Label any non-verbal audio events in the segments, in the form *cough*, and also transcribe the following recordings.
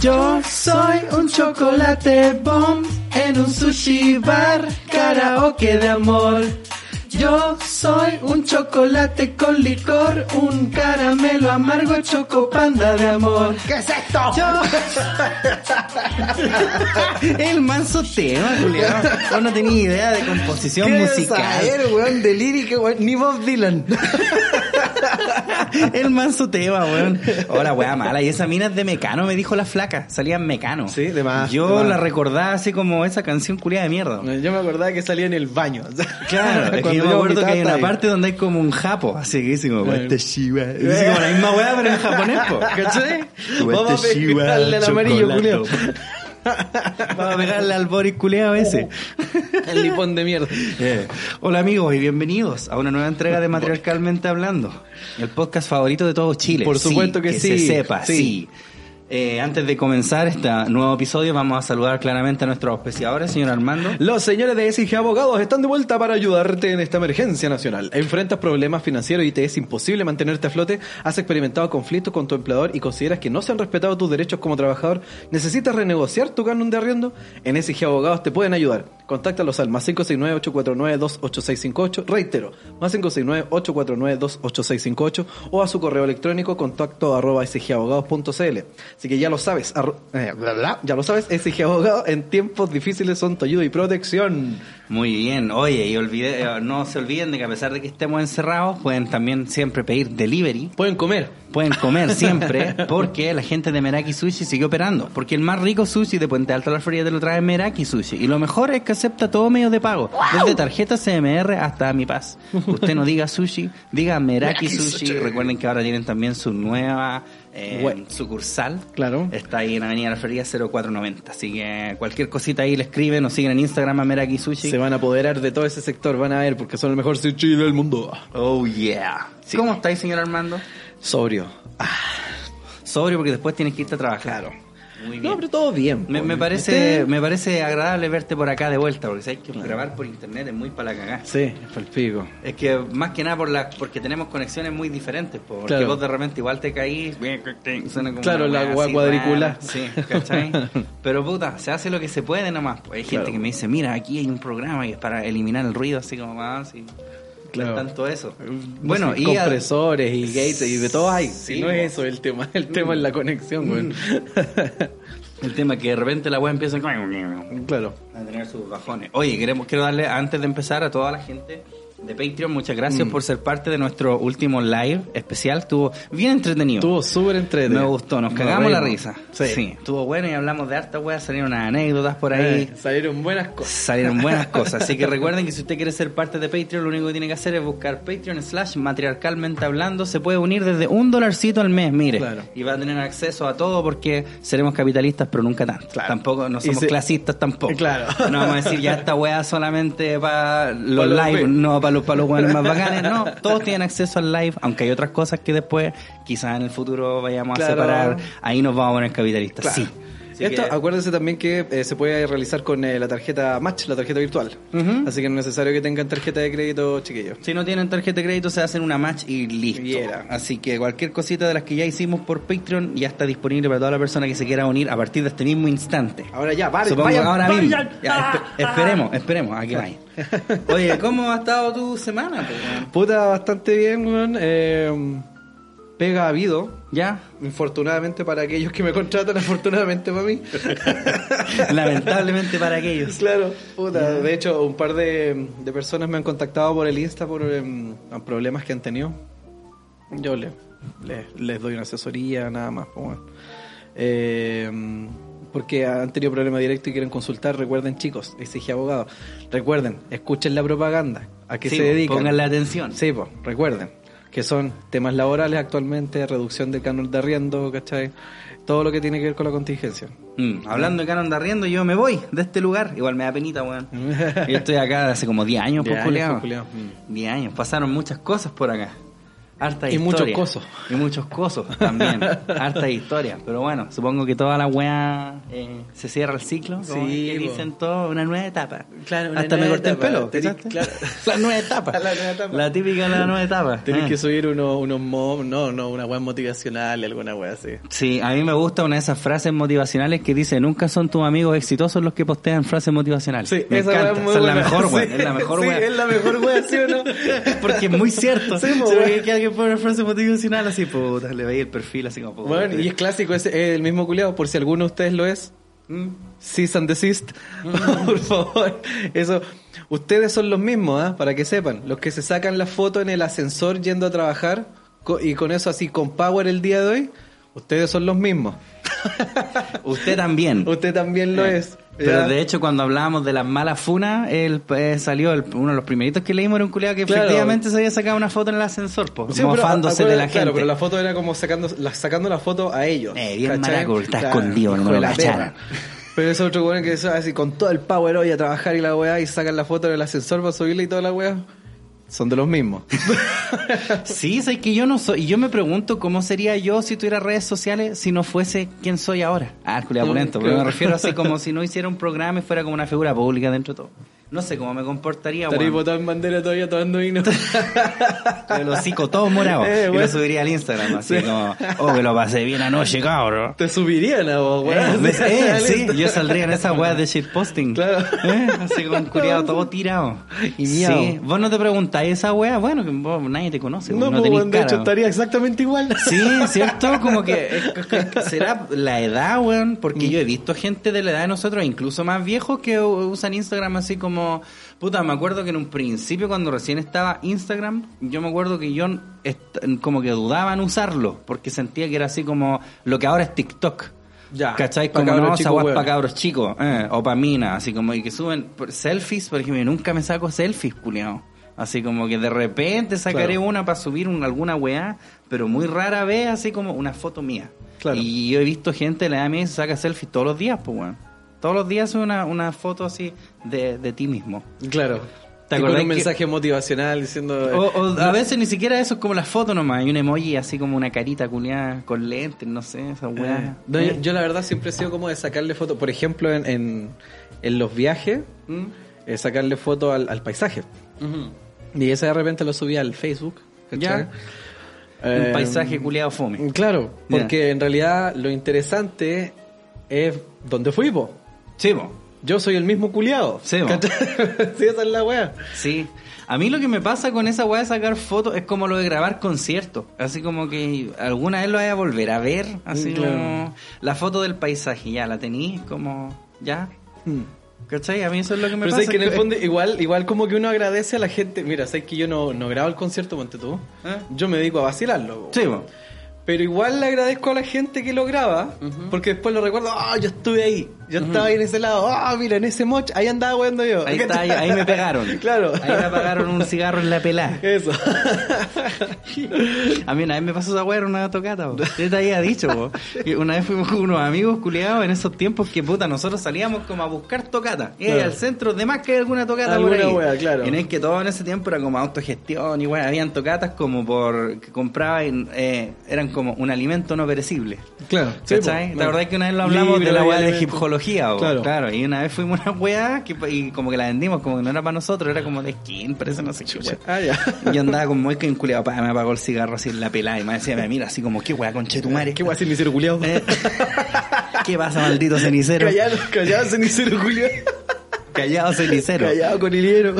Yo soy un chocolate bomb en un sushi bar, karaoke de amor. Yo soy un chocolate con licor, un caramelo amargo, chocopanda de amor. ¿Qué es esto? Yo... *laughs* El manso tema, Julián. Yo no tenía idea de composición ¿Qué musical. saber, weón? De lírica, weón. Ni Bob Dylan. *laughs* El manso tema, weón. Hola, weá mala. Y esa mina es de Mecano, me dijo la flaca. Salía en Mecano. Sí, de más, Yo de más. la recordaba así como esa canción culiada de mierda. Yo me acordaba que salía en el baño. *laughs* Claro, es que yo me acuerdo que hay una parte donde hay como un japo, así que dice como, "Watashi wa". Dice como la misma weá, pero en japonés, po. *laughs* ¿cachai? Vamos a pegarle al amarillo, culiao. Vamos a pegarle al Boris culeado ese. *laughs* El lipón de mierda. Eh, Hola amigos y bienvenidos a una nueva entrega de Matriarcalmente Hablando, el podcast favorito de todo Chile. Por supuesto que se sí, sepa, sí. sí. Eh, antes de comenzar este nuevo episodio, vamos a saludar claramente a nuestros auspiciadores, señor Armando. Los señores de SIG Abogados están de vuelta para ayudarte en esta emergencia nacional. Enfrentas problemas financieros y te es imposible mantenerte a flote, has experimentado conflictos con tu empleador y consideras que no se han respetado tus derechos como trabajador, necesitas renegociar tu canon de arriendo, en SIG Abogados te pueden ayudar. Contáctalos al más 569-849-28658, reitero, más 569-849-28658 o a su correo electrónico contacto arroba sgabogados.cl. Así que ya lo sabes, eh, bla, bla, ya lo sabes, SG *laughs* Abogados en tiempos difíciles son tu ayuda y protección. Muy bien, oye, y olvide, eh, no se olviden de que a pesar de que estemos encerrados, pueden también siempre pedir delivery. Pueden comer. Pueden comer siempre *laughs* porque la gente de Meraki Sushi sigue operando. Porque el más rico sushi de Puente Alto a la Florida te lo trae Meraki Sushi. Y lo mejor es que acepta todo medio de pago. Desde tarjeta CMR hasta Mi Paz. Usted no diga sushi, diga Meraki Meraki sushi. Sushi. Recuerden que ahora tienen también su nueva eh, sucursal. Claro. Está ahí en Avenida La Florida 0490. Así que cualquier cosita ahí le escriben o siguen en Instagram a Meraki Sushi. Se van a apoderar de todo ese sector, van a ver, porque son el mejor sushi del mundo. Oh yeah. ¿Cómo estáis, señor Armando? Sobrio. Sobrio porque después tienes que irte a trabajar. Muy bien. No, pero todo bien. Me, parece me parece agradable verte por acá de vuelta, porque sabes que grabar por internet es muy para la cagada. Sí, es el pico. Es que más que nada por la, porque tenemos conexiones muy diferentes, po, porque Claro. vos de repente igual te caís, suena como Claro, una la así cuadricular. rara, Sí, ¿cachai? *laughs* Pero puta, se hace lo que se puede nomás. po. Hay gente Claro. que me dice, mira, aquí hay un programa y es para eliminar el ruido, así como más, y Claro. no es tanto eso. Bueno, Bueno, y a- compresores y gates y de todo hay. Sí, Si no es eso el tema, el tema es la conexión, güey. *laughs* el tema que de repente la web empieza a... claro. a tener sus bajones. Oye, queremos quiero darle antes de empezar a toda la gente de Patreon muchas gracias Mm. por ser parte de nuestro último live especial. Estuvo bien entretenido. Estuvo súper entretenido. Me gustó, nos cagamos la risa. Sí. estuvo bueno y hablamos de harta weas, salieron unas anécdotas por ahí. Eh, salieron buenas cosas. Salieron *laughs* buenas cosas, así que recuerden que si usted quiere ser parte de Patreon, lo único que tiene que hacer es buscar Patreon slash matriarcalmente hablando, se puede unir desde un dolarcito al mes, mire, Claro. y va a tener acceso a todo porque seremos capitalistas, pero nunca tanto. Claro. Tampoco, no somos clasistas tampoco. Claro. No vamos a decir ya *laughs* esta wea solamente para los Pa' los live, no para los, para los weones más bacanes, no, todos tienen acceso al live, aunque hay otras cosas que después quizás en el futuro vayamos Claro. a separar, ahí nos vamos a poner capitalistas, Claro. sí. Así Esto, que- acuérdense también que eh, se puede realizar con eh, la tarjeta Match, la tarjeta virtual. Así que no es necesario que tengan tarjeta de crédito, chiquillos. Si no tienen tarjeta de crédito, se hacen una match y listo. Y era. Así que cualquier cosita de las que ya hicimos por Patreon ya está disponible para toda la persona que se quiera unir a partir de este mismo instante. Ahora ya, Supongo vayan, ahora vayan. mismo. Ya, espe- esperemos, esperemos, aquí vayan. Oye, ¿cómo ha estado tu semana? *laughs* Puta, bastante bien, weón. Eh, pega ha habido. ¿Ya? Infortunadamente para aquellos que me contratan, *laughs* afortunadamente para mí. *laughs* Lamentablemente para aquellos. Claro, puta. De hecho, un par de, de personas me han contactado por el Insta por em, problemas que han tenido. Yo le, le- les doy una asesoría, nada más. pues, bueno. Eh, porque han tenido problemas directos y quieren consultar. Recuerden, chicos, exige abogado. Recuerden, escuchen la propaganda. ¿A qué Sí, se dedican? Pónganle atención. Sí, pues, recuerden. Que son temas laborales actualmente, reducción del canon de arriendo, ¿cachai? Todo lo que tiene que ver con la contingencia. Mm, hablando de canon de arriendo, yo me voy de este lugar. Igual me da penita, weón. *laughs* Yo estoy acá hace como 10 años, Diez por años, culiao. por culiao. Mm. 10 años. Pasaron muchas cosas por acá. Harta Y historia. muchos cosos. Y muchos cosos también. *laughs* Harta historia. Pero bueno, supongo que toda la weá eh, se cierra el ciclo. Sí, po. dicen todo, una nueva etapa. Claro, una Hasta me corté etapa. el pelo. Tenés- ¿cachaste? claro. *laughs* la nueva etapa. La nueva etapa. La típica de la nueva etapa. Tenés Eh. que subir unos mo- no, no, una weá motivacional y alguna weá así. Sí, a mí me gusta una de esas frases motivacionales que dice, nunca son tus amigos exitosos los que postean frases motivacionales. Sí, me esa encanta. es muy es la mejor, weá. Sí, *laughs* Es la mejor, sí, weá. es la mejor weá, ¿sí o no? Porque es muy cierto. Sí, po, Se ve weón. que alguien pone una frase motivacional así, puta, le veía el perfil así como puta. Bueno, y es clásico, es, el mismo culiado, por si alguno de ustedes lo es. Mm. Cease and desist. *laughs* por favor. Eso. Ustedes son los mismos, ¿ah? para que sepan. Los que se sacan la foto en el ascensor yendo a trabajar y con eso así con power el día de hoy. Ustedes son los mismos. *laughs* Usted también. Usted también lo Eh, es. Pero ¿ya? de hecho, cuando hablábamos de las malas funas, él eh, salió, el- uno de los primeritos que leímos era un culiado que Claro. efectivamente se había sacado una foto en el ascensor, po, Sí, pero mofándose de la acuérdate- Claro, gente. pero la foto era como sacando la, sacando la foto a ellos. Eh, bien maraco, está escondido, no lo cacharan. Pero ese otro weón que es así con todo el power hoy a trabajar y la weá y sacan la foto del ascensor para subirla y toda la weá. Son de los mismos. *laughs* Sí, es que yo no soy. Y yo me pregunto cómo sería yo si tuviera redes sociales si no fuese quien soy ahora. Ah, Mm, opulento, pero me refiero así como *laughs* si no hiciera un programa y fuera como una figura pública dentro de todo. No sé cómo me comportaría, Estaría weón. botado en bandera todavía tomando vino. *laughs* El hocico todo morado. *laughs* Eh, y bueno. lo subiría al Instagram, así Sí. como, oh, que lo pasé bien anoche, cabrón. Te subirían a vos, Eh, weón. ¿ves? *laughs* Eh, sí, yo saldría en esa weá de shitposting. Claro. Eh, así con curiado todo tirado. Y miau. Sí, vos no te preguntáis esa weá, bueno, que vos, nadie te conoce, No, no, pues, de hecho estaría exactamente igual. Sí, ¿cierto? Como que es- que- será la edad, weón, porque yo he visto gente de la edad de nosotros, incluso más viejos, que usan Instagram así como... Puta, me acuerdo que en un principio, cuando recién estaba Instagram, yo me acuerdo que yo como que dudaba en usarlo, porque sentía que era así como lo que ahora es TikTok. Ya, ¿Cachai? Como no, para cabros chicos, eh, o para minas, así como y que suben selfies, por ejemplo, nunca me saco selfies, culiao. Así como que de repente sacaré Claro. una para subir un- alguna weá, pero muy rara vez, así como una foto mía. Claro. Y yo he visto gente de la se saca selfies todos los días, pues weón. Todos los días una, una foto así de, de ti mismo. Claro. ¿Te acordás un que- mensaje motivacional diciendo... O, o a veces ni siquiera eso es como la foto nomás, hay un emoji así como una carita culiada con lentes, no sé, esa Eh, weá. no, Eh. yo, yo la verdad siempre he sido como de sacarle fotos, por ejemplo, en, en, en los viajes, ¿Mm? eh, sacarle fotos al, al paisaje. Y ese de repente lo subí al Facebook. Ya. Eh, Un paisaje culiado fome. Claro, porque en realidad lo interesante es dónde fui, po. Sí, po. Yo soy el mismo culiado. Sí, *laughs* sí, esa es la wea. Sí. A mí lo que me pasa con esa weá de sacar fotos es como lo de grabar conciertos. Así como que alguna vez lo vaya a volver a ver. Así Mm, claro. como la foto del paisaje, ya la tenéis como ya. ¿Cachai? A mí eso es lo que me Pero pasa. sabes que en el fondo, igual, igual como que uno agradece a la gente. Mira, sabes que yo no, no grabo el concierto, ponte tú. ¿Eh? Yo me dedico a vacilarlo. Sí, po. Pero igual le agradezco a la gente que lo graba, porque después lo recuerdo, ah, yo estuve ahí, yo estaba ahí en ese lado, ah, mira, en ese moch, ahí andaba weando yo. Ahí está, ahí, ahí me pegaron. *laughs* Claro. Ahí me apagaron un cigarro en la pelada. Eso. *laughs* A mí una vez me pasó esa weá en una tocata, po. Yo te había dicho, que una vez fuimos con unos amigos culiados en esos tiempos que puta, nosotros salíamos como a buscar tocata. Y Claro. al centro de más que hay alguna tocata Alguna por ahí. claro. Y no es que todo en ese tiempo era como autogestión y weá, habían tocatas como por que compraba y, eh, eran como un alimento no perecible. Claro. ¿Cachai? La verdad es que una vez lo hablamos de la weá de Claro. claro. Y una vez fuimos a una weá que, y como que la vendimos, como que no era para nosotros, era como de skin, parece no sé qué weá. Ah, yo andaba como muy enculeado, pa, me apagó el cigarro así en la pelada y me decía, mira, así como, qué weá, conchetumare. ¿Qué hacer, cenicero culiado? Eh, ¿Qué pasa, maldito cenicero? Callado, callado, cenicero culiado. Callado cenicero. Callado con hiliero.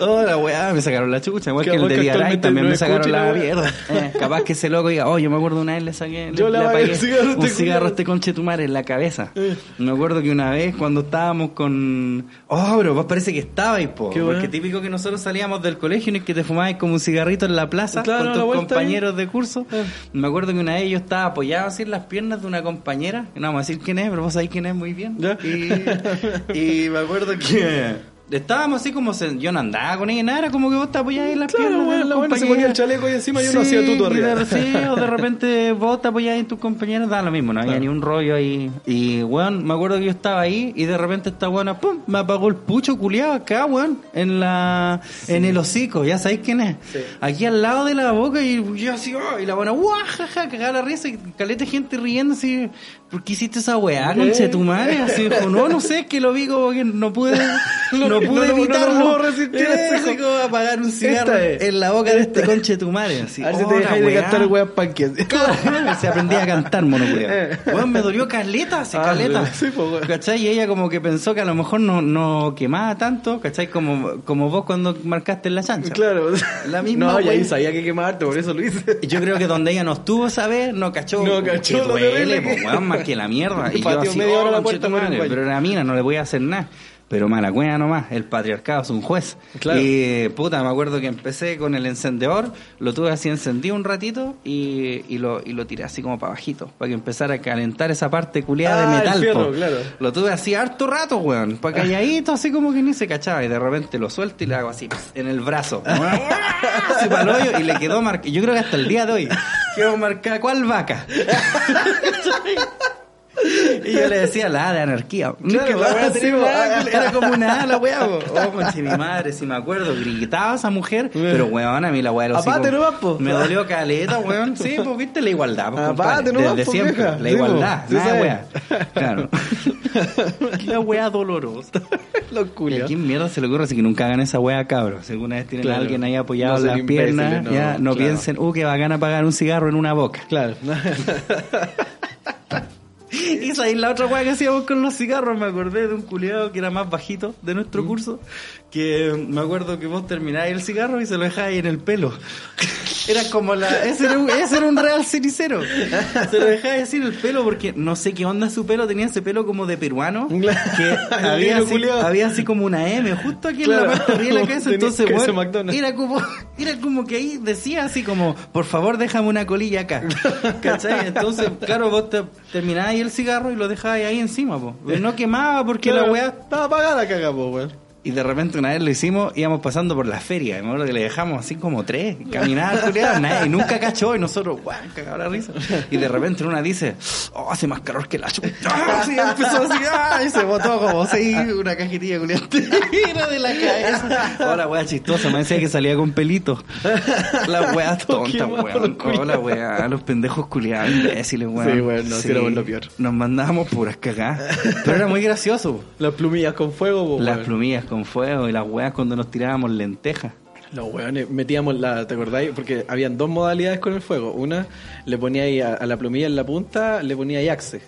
Oh, la weá, me sacaron la chucha, igual que el de Diaray también me sacaron la mierda. Eh, capaz que ese loco diga, oh, yo me acuerdo una vez le saqué, Yo le, apagué cigarro a un este cigarro a culiao. este conchetumare en la cabeza. Eh. Me acuerdo que una vez cuando estábamos con... Oh, bro, vos parece que estabais, po. Qué Porque típico que nosotros salíamos del colegio y es que te fumabas como un cigarrito en la plaza Claro, con tus vuelta compañeros de curso. Eh. Me acuerdo que una vez yo estaba apoyado así en las piernas de una compañera. No vamos a decir quién es, pero vos sabés quién es muy bien. Ya. Y, y me acuerdo que Estábamos así como... se- yo no andaba con ella, nada, era como que vos te apoyabas en las Claro, piernas. los la buena se ponía el chaleco y encima y uno hacía tuto y arriba. Sí, o de *laughs* repente vos te apoyabas en tus compañeros, da lo mismo, no había Claro. ni un rollo ahí. Y, weón, me acuerdo que yo estaba ahí y de repente esta buena, pum, me apagó el pucho culiado acá, weón, en la, en el hocico, ya sabéis quién es. Sí. Aquí al lado de la boca y yo así, oh, y la buena, guajaja, cagada la risa y caleta gente riendo así, ¿por qué hiciste esa weá, conche tu madre? Así dijo, no, no sé, que lo vi como que no pude, *laughs* no, No, pude no, no, no evitarlo. puedo resistir así como apagar un cigarro es. en la boca de este conche tu madre. Así, A ver si te dejáis de weá. cantar weas panques. Se aprendía a cantar, monoculeado. *laughs* Eh. Weón, me dolió caleta, se Ah, caleta. sí, pues. ¿Cachai? Y ella como que pensó que a lo mejor no, no quemaba tanto, ¿cachai? Como, como vos cuando marcaste en la chancha. Claro. La misma No, y ahí sabía que quemarte, por eso lo hice. Y Yo creo que donde ella no estuvo esa vez, no cachó. No cachó que duele, po, weón, que la mierda. *laughs* Y yo así, oh, la puerta baño. pero era mina, no le voy a hacer nada. Pero mala cueva nomás, el patriarcado es un juez. Claro. Y puta, me acuerdo que empecé con el encendedor, lo tuve así encendido un ratito y, y, lo, y lo tiré así como para bajito, para que empezara a calentar esa parte culiada Ah, de el metal. fierro, po. claro. Lo tuve así harto rato, weón, para calladito, así como que ni se cachaba. Y de repente lo suelto y le hago así, en el brazo. *laughs* así para el hoyo y le quedó marcado. Yo creo que hasta el día de hoy *laughs* quedó marcada, ¿cuál vaca? *laughs* Y yo le decía la A de anarquía. Claro, Que la wea sí, era como una A la wea, po. Oh, conche, mi madre, si me acuerdo, gritaba esa mujer, pero weón, a mí la wea de los hijos nomás, po. Me dolió caleta, weón. Sí, pues viste la igualdad, pues, compadre, nomás, desde po, siempre. vieja. La igualdad. Sí nada wea. Claro. *laughs* la wea dolorosa. ¿Y a quién mierda se le ocurre así que nunca hagan esa wea, cabros? Si alguna vez tienen Claro. a alguien ahí apoyado No las piernas, no, ya no claro. piensen, uh, que bacán apagar un cigarro en una boca. Claro. *laughs* Y esa es la otra weá que hacíamos con los cigarros. Me acordé de un culiado que era más bajito de nuestro curso. Que me acuerdo que vos terminabas el cigarro y se lo dejabas en el pelo. *laughs* Era como la. Ese era un, ese era un real cenicero. Se lo dejabas así en el pelo porque no sé qué onda su pelo. Tenía ese pelo como de peruano. *laughs* Que había así, había así como una M justo aquí en la parte de la cabeza. Entonces, bueno, era como, era como que ahí decía así como, por favor déjame una colilla acá. *laughs* ¿Cachai? Entonces, claro, vos te, terminabas ahí el cigarro y lo dejabas ahí encima, po. No quemaba porque la weá... Estaba apagada, cagamos, weón. Y de repente una vez lo hicimos, íbamos pasando por la feria, y me acuerdo que le dejamos así como tres, *laughs* culiao, nadie, y nunca cachó, y nosotros, guau, cagaba la risa. Y de repente una dice, oh, hace más calor que la chucha. *laughs* Así empezó así, ah, y se botó como así, una cajetilla culiante. *laughs* De la cabeza. Oh, la wea chistosa, me decía que salía con pelito. La wea tonta, weón. culiao. Oh, la wea, los pendejos culiados, imbéciles, weón. Sí, weón, no, sí lo peor. Nos mandábamos puras cagadas. Pero era muy gracioso. Las plumillas con fuego, po, Las weón. plumillas con fuego y las weas cuando nos tirábamos lentejas. Los weones metíamos la, ¿te acordáis? Porque habían dos modalidades con el fuego. Una, le ponía ahí a, a la plumilla en la punta, le ponía ahí axe.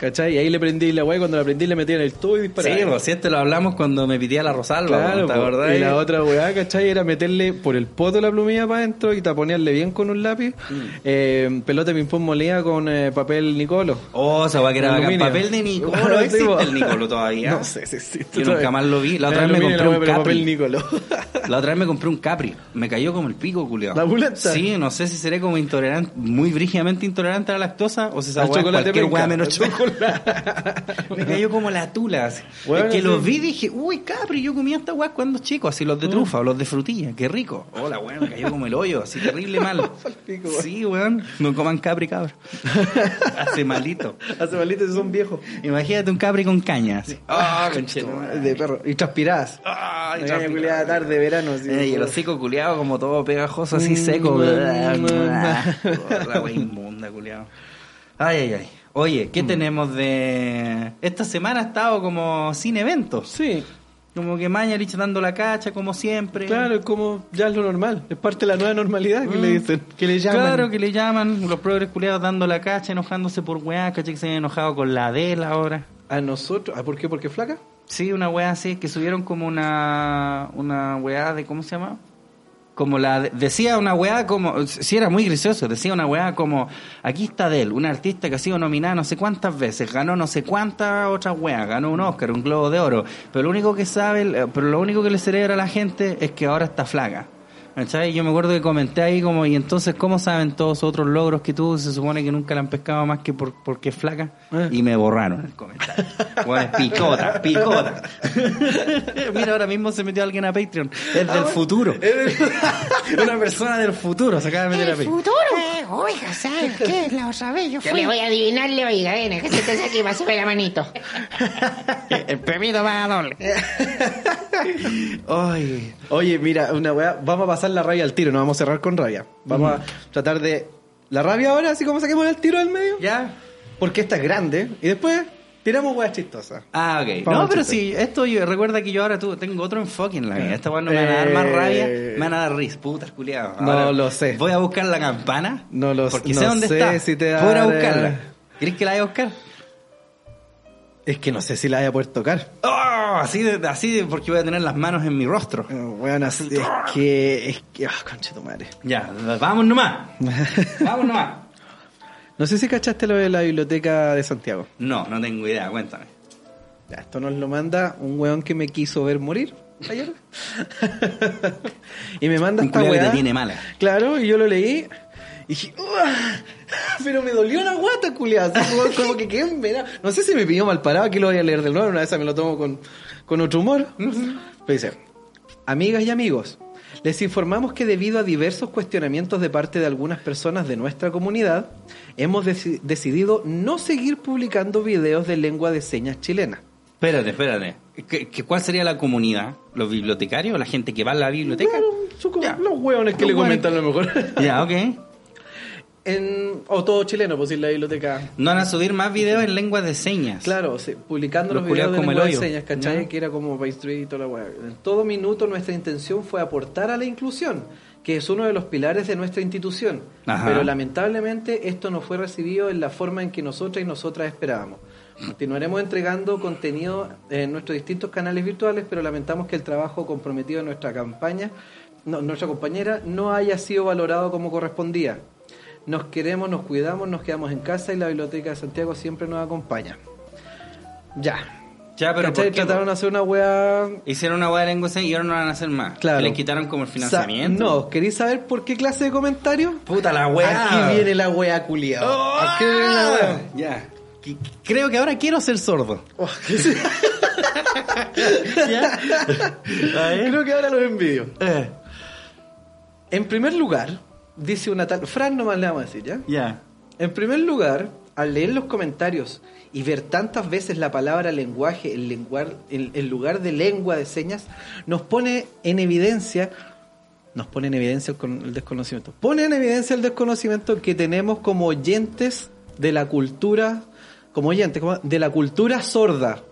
¿Cachai? Y ahí le prendí la y cuando la prendí le metí en el tubo y disparaba. Sí, pues si este lo hablamos cuando me pitía la Rosalba, Claro, ¿te po. acordás? y la otra weá, ¿cachai? Era meterle por el poto la plumilla para adentro y taponearle bien con un lápiz. Mm. Eh, pelota de ping-pong molida con eh, papel Nicolo. Oh, esa weá que era bacán. Papel de Nicolo, *laughs* ¿existe el Nicolo todavía? No sé si existe. Yo nunca más lo vi. La otra vez me compré un papel Nicolo. La otra vez me compré un Capri. Me cayó como el pico, culiao. ¿La pulenta? Sí, no sé si seré como intolerante, muy brígidamente intolerante a la lactosa o si esa cualquier weá menos chocolate. *laughs* me cayó como la tula. así. Bueno, es que sí. los vi y dije, uy, Capri, yo comía esta weá cuando chico, así los de Mm. trufa o los de frutilla, qué rico. Hola, weón, me cayó como el hoyo, así terrible *laughs* mal. pico, weón. sí, weón, no coman Capri, cabrón. *laughs* Hace malito. Hace maldito si son viejos. Imagínate un Capri con caña. así. Ah. De perro. Y transpirás. Tarde, verano. así, Eh, y el hocico culiado como todo pegajoso así Mm, seco. mm, La wea inmunda, culiado. Ay, ay, ay. Oye, Mm. ¿qué tenemos de...? Esta semana ha estado como sin eventos. Sí, Como que Mañalich dando la cacha, como siempre. claro, es como ya es lo normal. Es parte de la nueva normalidad que Mm. le dicen. Que le llaman. Claro, que le llaman los progres culiados dando la cacha, enojándose por weá, caché que se han enojado con la Adela ahora. A nosotros. ¿Ah, por qué? ¿Porque flaca? Sí, una weá así, que subieron como una, una weá de, ¿cómo se llama? Como la, de- decía una weá como, sí era muy gracioso, decía una weá como, aquí está Adele, una artista que ha sido nominada no sé cuántas veces, ganó no sé cuántas otras weas, ganó un Oscar, un Globo de Oro, pero lo único que sabe, eh, pero lo único que le celebra a la gente es que ahora está flaca. ¿Cachai? Yo me acuerdo que comenté ahí como, y entonces, ¿cómo saben todos los otros logros que tú se supone que nunca la han pescado más que por, porque es flaca? Eh. Y me borraron el comentario. *laughs* Bueno, picota, picota. *laughs* Mira, ahora mismo se metió alguien a Patreon. Es del futuro. *laughs* Una persona del futuro se acaba de meter a Patreon. futuro. Eh, oiga, ¿sabes qué? La otra vez yo fui. Yo le voy a adivinarle, oiga, ven, que se te saque y va a la manito. El pepito va a doble. Ay. Oye, mira, una weá, vamos a pasar la rabia al tiro, no vamos a cerrar con rabia. Vamos a tratar de. La rabia ahora, así como saquemos el tiro del medio. ¿Ya? Porque esta es grande. Y después tiramos weas chistosas. Ah, ok. Vamos no, pero sí, esto yo recuerda que yo ahora tú, tengo otro enfoque en la vida. Esta weá no me van a dar más Eh. rabia, me van a dar risa, putas culiados. No lo sé. Voy a buscar la campana. No lo- Porque no sé dónde sé está. si te Voy a buscarla. ¿Quieres que la vaya a buscar? Es que no sé si la vaya a poder tocar. ¡Oh! Así, de, así de, porque voy a tener las manos en mi rostro. Eh, Weón, así- es que. Es que. Ah, concha tu madre. Ya, vamos nomás. *laughs* Vamos nomás. No sé si cachaste lo de la biblioteca de Santiago. No, no tengo idea, cuéntame. Ya, esto nos lo manda un weón que me quiso ver morir ayer. *laughs* y me manda Un esta que weá. te tiene mala. Claro, y yo lo leí. Y dije, "Uah", pero me dolió la guata, culiado. Como, *laughs* como que quedé en. No sé si me pidió mal parado, aquí lo voy a leer de nuevo. Una vez me lo tomo con, con otro humor. Pero dice, amigas y amigos, les informamos que debido a diversos cuestionamientos de parte de algunas personas de nuestra comunidad, hemos deci- decidido no seguir publicando videos de lengua de señas chilena. Espérate, espérate. ¿Qué, qué- cuál sería la comunidad? ¿Los bibliotecarios? ¿La gente que va a la biblioteca? Como Ya. los hueones que Los le comentan a lo mejor. Ya, ok. En, o todo chileno, pues en la biblioteca. No van a subir más videos en lenguas de señas. Claro, sí, publicando Los los, videos de como el lengua de señas, ¿cachai? Que era como Street y toda la weá. En todo minuto nuestra intención fue aportar a la inclusión, que es uno de los pilares de nuestra institución. Ajá. Pero lamentablemente esto no fue recibido en la forma en que nosotras y nosotras esperábamos. Continuaremos entregando contenido en nuestros distintos canales virtuales, pero lamentamos que el trabajo comprometido en nuestra campaña, no, nuestra compañera, no haya sido valorado como correspondía. Nos queremos, nos cuidamos, nos quedamos en casa y la Biblioteca de Santiago siempre nos acompaña. Ya. Ya, pero. ¿por qué? Trataron de hacer una wea. Hicieron una hueá de lengua y ahora no van a hacer más. Claro. Le quitaron como el financiamiento. Sa- no, ¿queréis saber por qué clase de comentario? Puta la weá. Aquí viene la wea culiao. Oh, Aquí viene la wea. Ya. Qu- Creo que ahora quiero ser sordo. Oh, ¿qué se- *laughs* ¿Ya? *laughs* A ver. Creo que ahora los envidio. Eh, En primer lugar, dice una tal. Fran nomás le vamos a decir, ¿ya? Ya. En primer lugar, al leer los comentarios y ver tantas veces la palabra lenguaje en, lenguar- en- en lugar de lengua de señas, nos pone en evidencia, nos pone en evidencia el desconocimiento, pone en evidencia el desconocimiento que tenemos como oyentes de la cultura, como oyentes, como- de la cultura sorda.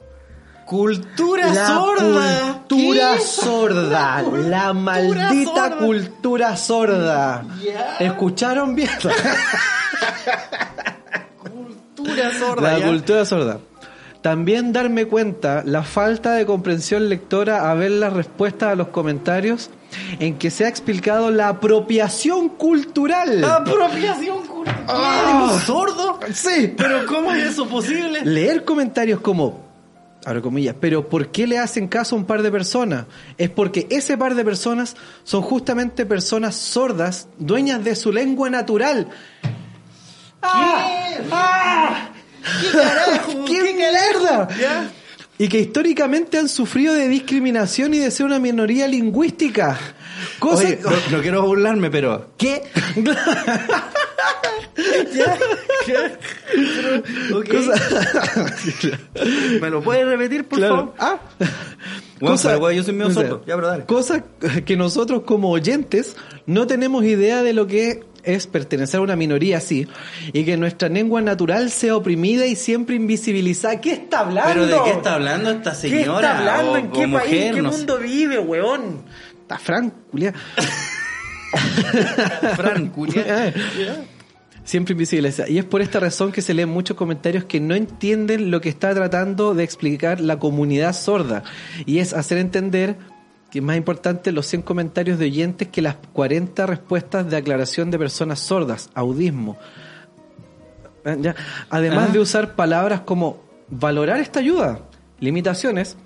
Cultura la sorda. Cultura ¿Qué? sorda, la maldita sorda. cultura sorda. ¿Escucharon bien? *laughs* Cultura sorda. La ya. cultura sorda. También darme cuenta la falta de comprensión lectora a ver las respuestas a los comentarios en que se ha explicado la apropiación cultural. Apropiación cultural. Ah. ¿Un sordo? Sí, ¿Pero cómo es eso posible? leer comentarios como, abro comillas, pero ¿por qué le hacen caso a un par de personas? Es porque ese par de personas son justamente personas sordas, dueñas de su lengua natural. ¿Qué? ¡Ah! ¿Qué carajo? *laughs* ¡Qué mierda! ¿Ya? Y que históricamente han sufrido de discriminación y de ser una minoría lingüística. Cosa Oye, no, no quiero burlarme, pero ¿qué? *laughs* Cosa- *laughs* ¿Me lo puedes repetir, por Claro. favor? Ah. Bueno, Cosa- pero, yo soy medio o sea, sordo. Ya, pero dale. Cosa que nosotros como oyentes no tenemos idea de lo que es pertenecer a una minoría así y que nuestra lengua natural sea oprimida y siempre invisibilizada. ¿Qué está hablando? ¿Pero de qué está hablando esta ¿Qué señora? está hablando? o- ¿En qué país? mujer? ¿En qué No sé. mundo vive, weón? Está Fran, culia. *laughs* Fran, culia. *laughs* Siempre invisibilizada. Y es por esta razón que se leen muchos comentarios que no entienden lo que está tratando de explicar la comunidad sorda. Y es hacer entender que es más importante los 100 comentarios de oyentes que las 40 respuestas de aclaración de personas sordas, audismo. Ya. Además Ah. de usar palabras como valorar esta ayuda, limitaciones,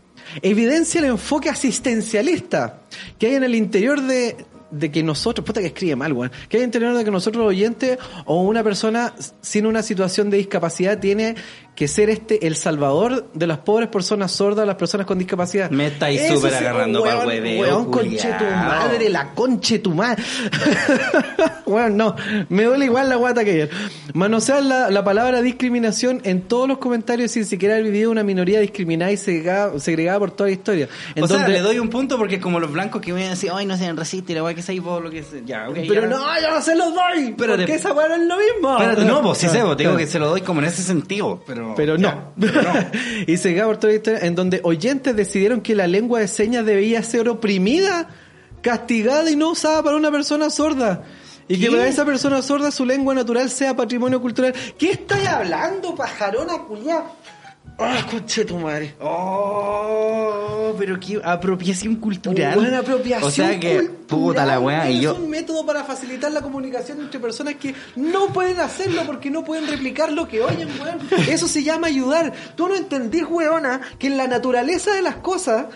evidencia el enfoque asistencialista que hay en el interior de que nosotros, puta que escribe mal, que hay que entender de que nosotros oyentes o una persona sin una situación de discapacidad tiene que ser este el salvador de las pobres personas sordas, las personas con discapacidad. Me estáis súper agarrando weón, pa'l hueveo, Weón, conche tu madre, la conche tu madre. *laughs* weón, no, me duele igual la guata que ayer. Manosear la, la palabra discriminación en todos los comentarios sin siquiera haber vivido una minoría discriminada y segregada, segregada por toda la historia. En o sea, donde- le doy un punto porque como los blancos que vienen así, ay, no sean racistas, y la weá que seáis vos, lo que sea. Ya. Pero ya. no, yo no se los doy. Pero porque de- esa weá no es lo mismo. Espérate, no, pues sí sé, vos, te digo *laughs* que se lo doy como en ese sentido, pero... Pero no. pero no. y se por en donde oyentes decidieron que la lengua de señas debía ser oprimida, castigada y no usada para una persona sorda. Y que para esa persona sorda su lengua natural sea patrimonio cultural. ¿Qué estáis hablando, pajarona culiá? ¡Ah, conche tu madre! Oh, pero qué apropiación cultural. Buena apropiación O sea que, cultural, puta la weá, y Es yo... un método para facilitar la comunicación entre personas que no pueden hacerlo porque no pueden replicar lo que oyen, weón. Eso se llama ayudar. Tú no entendís, weona, que en la naturaleza de las cosas,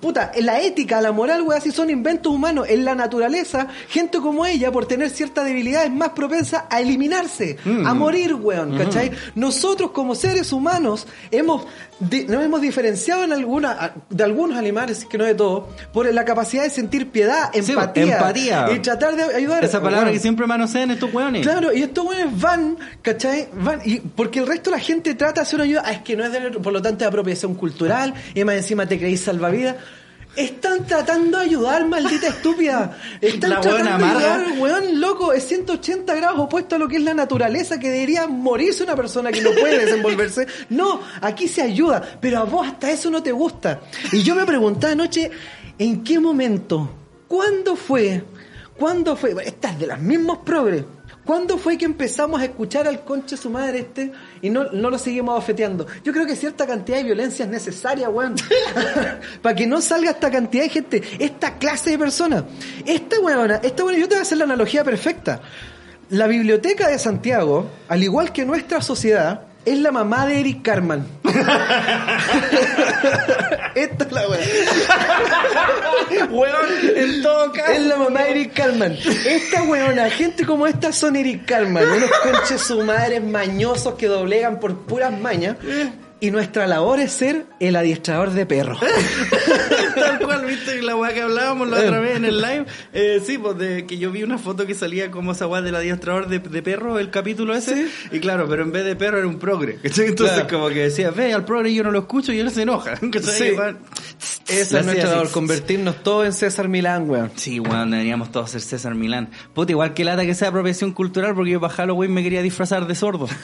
puta, en la ética, la moral, weón, si son inventos humanos, en la naturaleza, gente como ella, por tener cierta debilidad, es más propensa a eliminarse, Mm. a morir, weón, ¿cachai? Nosotros como seres humanos hemos nos hemos diferenciado en alguna, de algunos animales, que no de todos, por la capacidad de sentir piedad, Sí, empatía, empatía. y tratar de ayudar. Esa palabra que siempre manosean estos weones. Claro, y estos weones van, ¿cachai? Van, y porque el resto de la gente trata de hacer una ayuda, ah, es que no es de, por lo tanto es apropiación cultural, y más encima te creéis salvavidas. Están tratando de ayudar, maldita estúpida. Están La tratando de ayudar, weón, loco, es 180 grados opuesto a lo que es la naturaleza, que debería morirse una persona que no puede desenvolverse. No, aquí se ayuda, pero a vos hasta eso no te gusta. Y yo me preguntaba anoche, ¿en qué momento? ¿Cuándo fue? ¿Cuándo fue? Bueno, Esta es de las mismos progres. ¿Cuándo fue que empezamos a escuchar al conche su madre este y no, no lo seguimos afeteando? Yo creo que cierta cantidad de violencia es necesaria, weón. *laughs* Para que no salga esta cantidad de gente, esta clase de personas. Esta weona, esta weona, yo te voy a hacer la analogía perfecta. La biblioteca de Santiago, al igual que nuestra sociedad, es la mamá de Eric Carman. *laughs* Esta es la weá. Weón, en todo caso. Es la mamá de Eric Carman. Esta weona, gente como esta son Eric Carman. Unos conches su madre mañosos que doblegan por puras mañas. Y nuestra labor es ser el adiestrador de perros. *laughs* Tal cual, viste la weá que hablábamos la otra vez en el live. Eh, sí, pues de que yo vi una foto que salía como esa weá del adiestrador de, de perro, el capítulo ese. Y claro, pero en vez de perro era un progre. ¿cachai? Entonces, Claro. como que decía, ve al progre y yo no lo escucho y él se enoja. *laughs* Sí. Esa es nuestra labor, convertirnos todos en César Milán, weón. Sí, weón, deberíamos todos ser César Milán. Puta, igual que lata que sea apropiación cultural, porque yo para Halloween me quería disfrazar de sordo. *laughs*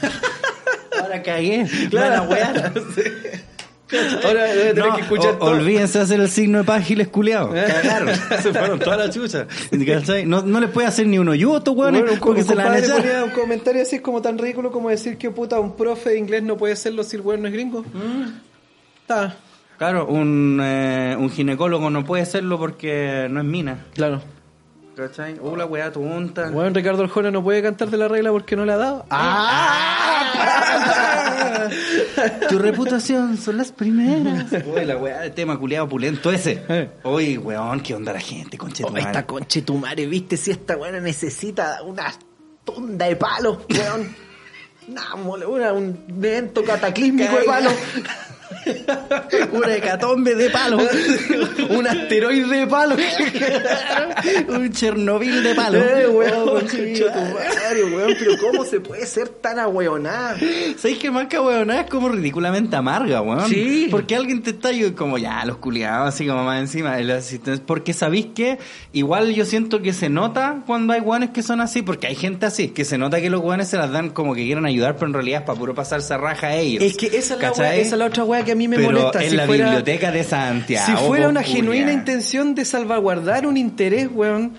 Ahora cagué. *laughs* Claro. Weá. *laughs* *laughs* Ahora debe tener No, que escuchar o- todo. Olvídense hacer el signo de págiles culiados. Cagaron. Se fueron toda la chucha. No, no les puede hacer ni uno yo estos weones Bueno, un, porque se la van a echar. un comentario así como tan ridículo como decir que puta un profe de inglés no puede serlo si el weón no es gringo. Está, Claro, un, eh, un ginecólogo no puede serlo porque no es mina. claro. ¿Cachai? Oh, la weá tonta. Bueno, Ricardo Arjona no puede cantar de la regla porque no la ha dado. ¡Ah! Tu reputación son las primeras. Uy, la weá de tema culiado opulento ese. Eh. Uy, weón, qué onda la gente, conche tu Oh, esta madre. conche tu madre, viste si esta weona necesita una tonda de palos, weón. *laughs* Una- un evento cataclísmico de palos. *laughs* Una hecatombe de palo. *laughs* un asteroide de palos. *laughs* un Chernobyl de palo. Eh, weón, Oh, weón, pero ¿cómo se puede ser tan ahueonada? ¿Sabéis que más que weonada es como ridículamente amarga, weón? Sí. Porque alguien te está yo como ya, los culiados, así como más encima. el asistente- Porque sabéis que igual yo siento que se nota cuando hay weones que son así, porque hay gente así, que se nota que los weones se las dan como que quieren ayudar, pero en realidad es para puro pasarse raja a ellos. Es que esa es, la wea- esa es la otra weá que a mí me pero molesta. en si la fuera, biblioteca de Santiago. Si fuera una genuina intención de salvaguardar un interés, weón,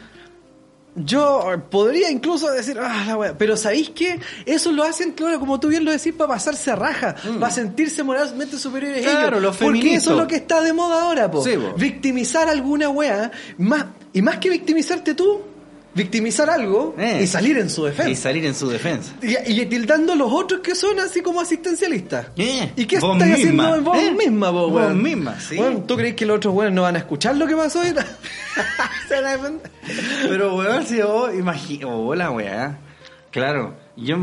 yo podría incluso decir, ah, la weá. Pero ¿sabéis qué? Eso lo hacen, claro, como tú bien lo decís, para pasarse a raja, para sentirse moralmente superiores Mm. Claro, ellos. los Porque eso es lo que está de moda ahora, po. Sí, po. Victimizar alguna weá. Más, y más que victimizarte tú, victimizar algo Eh. y salir en su Y defensa. salir en su defensa. Y, y tildando a los otros que son así como asistencialistas. Eh, ¿Y qué vos estáis misma, haciendo vos eh, misma, vos, vos weón? misma, sí. Weón, ¿Tú crees que los otros weones no van a escuchar lo que pasó? Se van a defender. Pero, weón, si vos imagino, oh, la weá. Claro, yo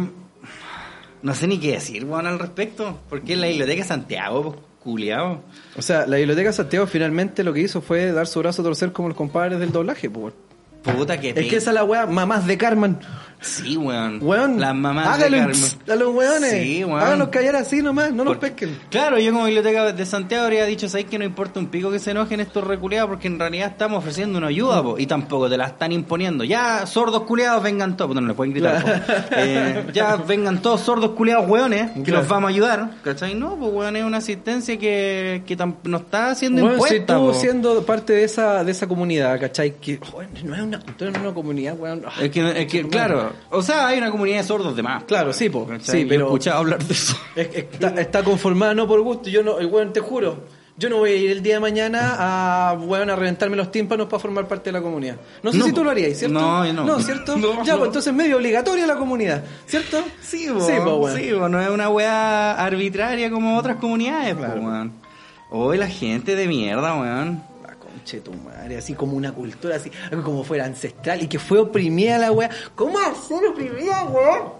no sé ni qué decir, weón, al respecto. Porque la biblioteca de Santiago, pues, culiao. O sea, la Biblioteca Santiago finalmente lo que hizo fue dar su brazo a torcer como los compadres del doblaje, pues. Puta que Es que esa es la weá, mamás de Carmen. Sí, weón. Weón, Las mamás hágalo de a los weones. Sí, weón. Háganlos callar así nomás, no los Porque- pesquen. Claro, yo como biblioteca de Santiago habría dicho, ¿sabes que no importa un pico que se enojen estos reculeados? Porque en realidad estamos ofreciendo una ayuda, po, y tampoco te la están imponiendo. Ya, sordos culiados, vengan todos. Puta, no les pueden gritar. Eh, ya, vengan todos sordos culiados, weones, que Claro. los vamos a ayudar. ¿Cachai? No, pues, weón, es una asistencia que, que tam- no está siendo Bueno, si impuesta, tú po. siendo parte de esa, de esa comunidad, ¿cachai? Que no es una, tú eres una comunidad, weón. Ah, Es que, es que, claro, o sea, hay una comunidad de sordos de más. Claro, sí, po. ¿cachai? Sí, Yo pero- escuchado hablar de eso. *laughs* Es- es- está, está conformada no por gusto. Yo no, el weón, te juro. Yo no voy a ir el día de mañana a, weón, a reventarme los tímpanos para formar parte de la comunidad. No sé No, si tú lo harías, ¿cierto? No, yo no. No, ¿cierto? No, ya, no. pues entonces medio obligatoria la comunidad, ¿cierto? Sí, po, Sí, po, weón. sí, po, no es una weá arbitraria como otras comunidades, po, Claro. weón. Hoy la gente de mierda, weón. Conche tu madre, así como una cultura, así, algo como fuera ancestral y que fue oprimida la weá. ¿Cómo hacer oprimida, weón?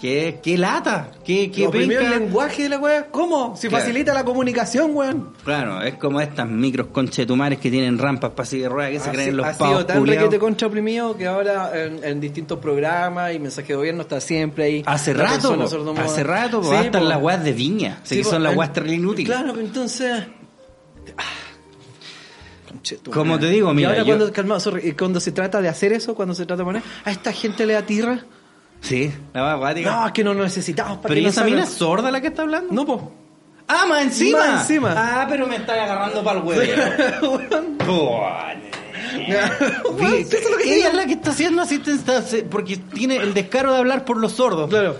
¿Qué, qué lata? ¿Qué, qué Oprimió el lenguaje de la weá. ¿Cómo? Si Claro. facilita la comunicación, weón. Claro, es como estas micros conchetumares que tienen rampas para seguir ruedas que se Ha creen si- los ha pavos sido tan requete contra oprimido que ahora en, en distintos programas y mensaje de gobierno está siempre ahí. Hace rato, po, hace rato, po, Sí, hasta po. las weas de viña, Sí, que son las en- weas terrible inútiles. Claro, pero entonces. Ah, conche Como te digo, mira, Y ahora yo- cuando, sorry, y cuando se trata de hacer eso, cuando se trata de poner, a esta gente le da tierra. Sí, la acuática. No, es que no lo necesitamos para pero que ¿y no esa mina es sorda la que está hablando? No, po. Ah, más encima. Más encima. Ah, pero me está agarrando para el huevo. *laughs* *laughs* Es lo que te Ella es la que está haciendo asistencia porque tiene el descaro de hablar por los sordos. Claro.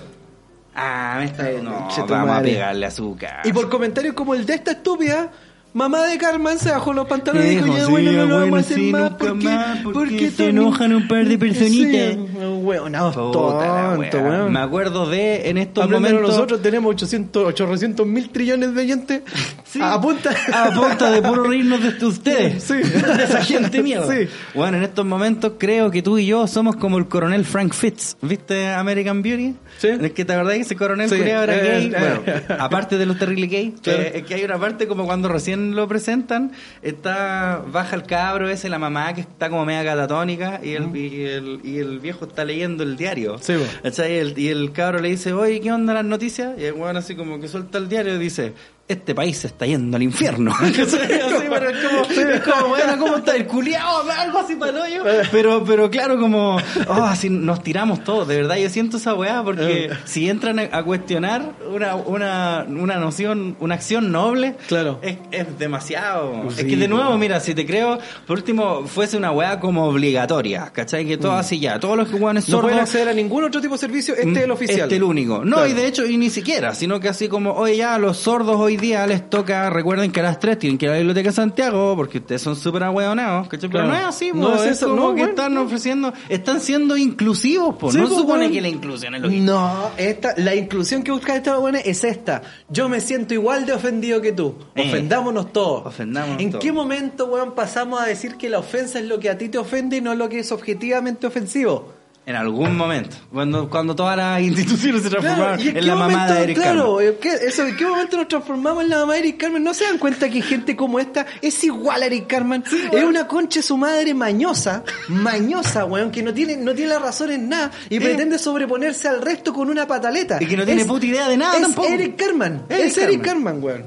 Ah, me está no, vamos a pegarle azúcar. Y por comentarios como el de esta estúpida, mamá de Carmen se bajó los pantalones y dijo, ya bueno, no lo bueno, vamos a hacer más porque, porque se enojan un par de personitas. Sí, weón, no, Puta la tonto, weón. Me acuerdo de en estos momentos. nosotros tenemos 800, 800 mil trillones de oyentes Sí. a punta. A punta de puro reírnos de *laughs* ustedes. Sí. De esa gente mierda. Sí. Bueno, en estos momentos creo que tú y yo somos como el coronel Frank Fitz. ¿Viste American Beauty? Sí. Es que te acordás que ese coronel era Eh, gay. eh. Bueno, aparte de los terrible gay, eh, es que hay una parte como cuando recién lo presentan, está baja el cabro ese, la mamá que está como media catatónica y el, y el, y el viejo está leyendo el diario. Sí. Y el, y el cabro le dice, oye, ¿qué onda las noticias? Y el weón así como que suelta el diario y dice, este país se está yendo al infierno. *laughs* Pero es como, es como, bueno, ¿cómo está el culiao? Algo así para el hoyo. Pero, pero claro, como, oh, así nos tiramos todos. De verdad, yo siento esa weá porque si entran a, cuestionar una, una, una noción, una acción noble, Claro. es, es demasiado. Sí, es que de nuevo, mira, si te creo, por último, fuese una weá como obligatoria, ¿cachai? Que todo así ya, todos los que weones No sordos pueden acceder a ningún otro tipo de servicio, este es el oficial. este es el único. No, Claro. y de hecho, y ni siquiera, sino que así como, oye, ya, los sordos hoy día les toca, recuerden que a las 3 tienen que ir a la Biblioteca de Santiago, porque ustedes son súper ahueonados, ¿cachai? Pero Claro. no es así, No po, es es, eso, como no, que bueno, están ofreciendo, están siendo inclusivos, pues Sí, no po, supone que la inclusión es lo que... No, esta, la inclusión que busca esta buena es esta. Yo me siento igual de ofendido que tú. Eh. Ofendámonos todos. Ofendámonos ¿En todos. qué momento, weón, pasamos a decir que la ofensa es lo que a ti te ofende y no lo que es objetivamente ofensivo? En algún momento, cuando, cuando todas las *laughs* instituciones se transformaron ¿y en, qué la mamá momento, de Eric Claro, Carmen? ¿en qué, eso, ¿en qué momento nos transformamos en la mamá de Eric Carmen? ¿No se dan cuenta que gente como esta es igual a Eric Carmen? es una concha su madre mañosa, mañosa, weón, que no tiene, no tiene la razón en nada y pretende sobreponerse al resto con una pataleta. Y que no tiene puta idea de nada es tampoco. Eric Carmen, Eric es Eric Carmen. Carmen, weón.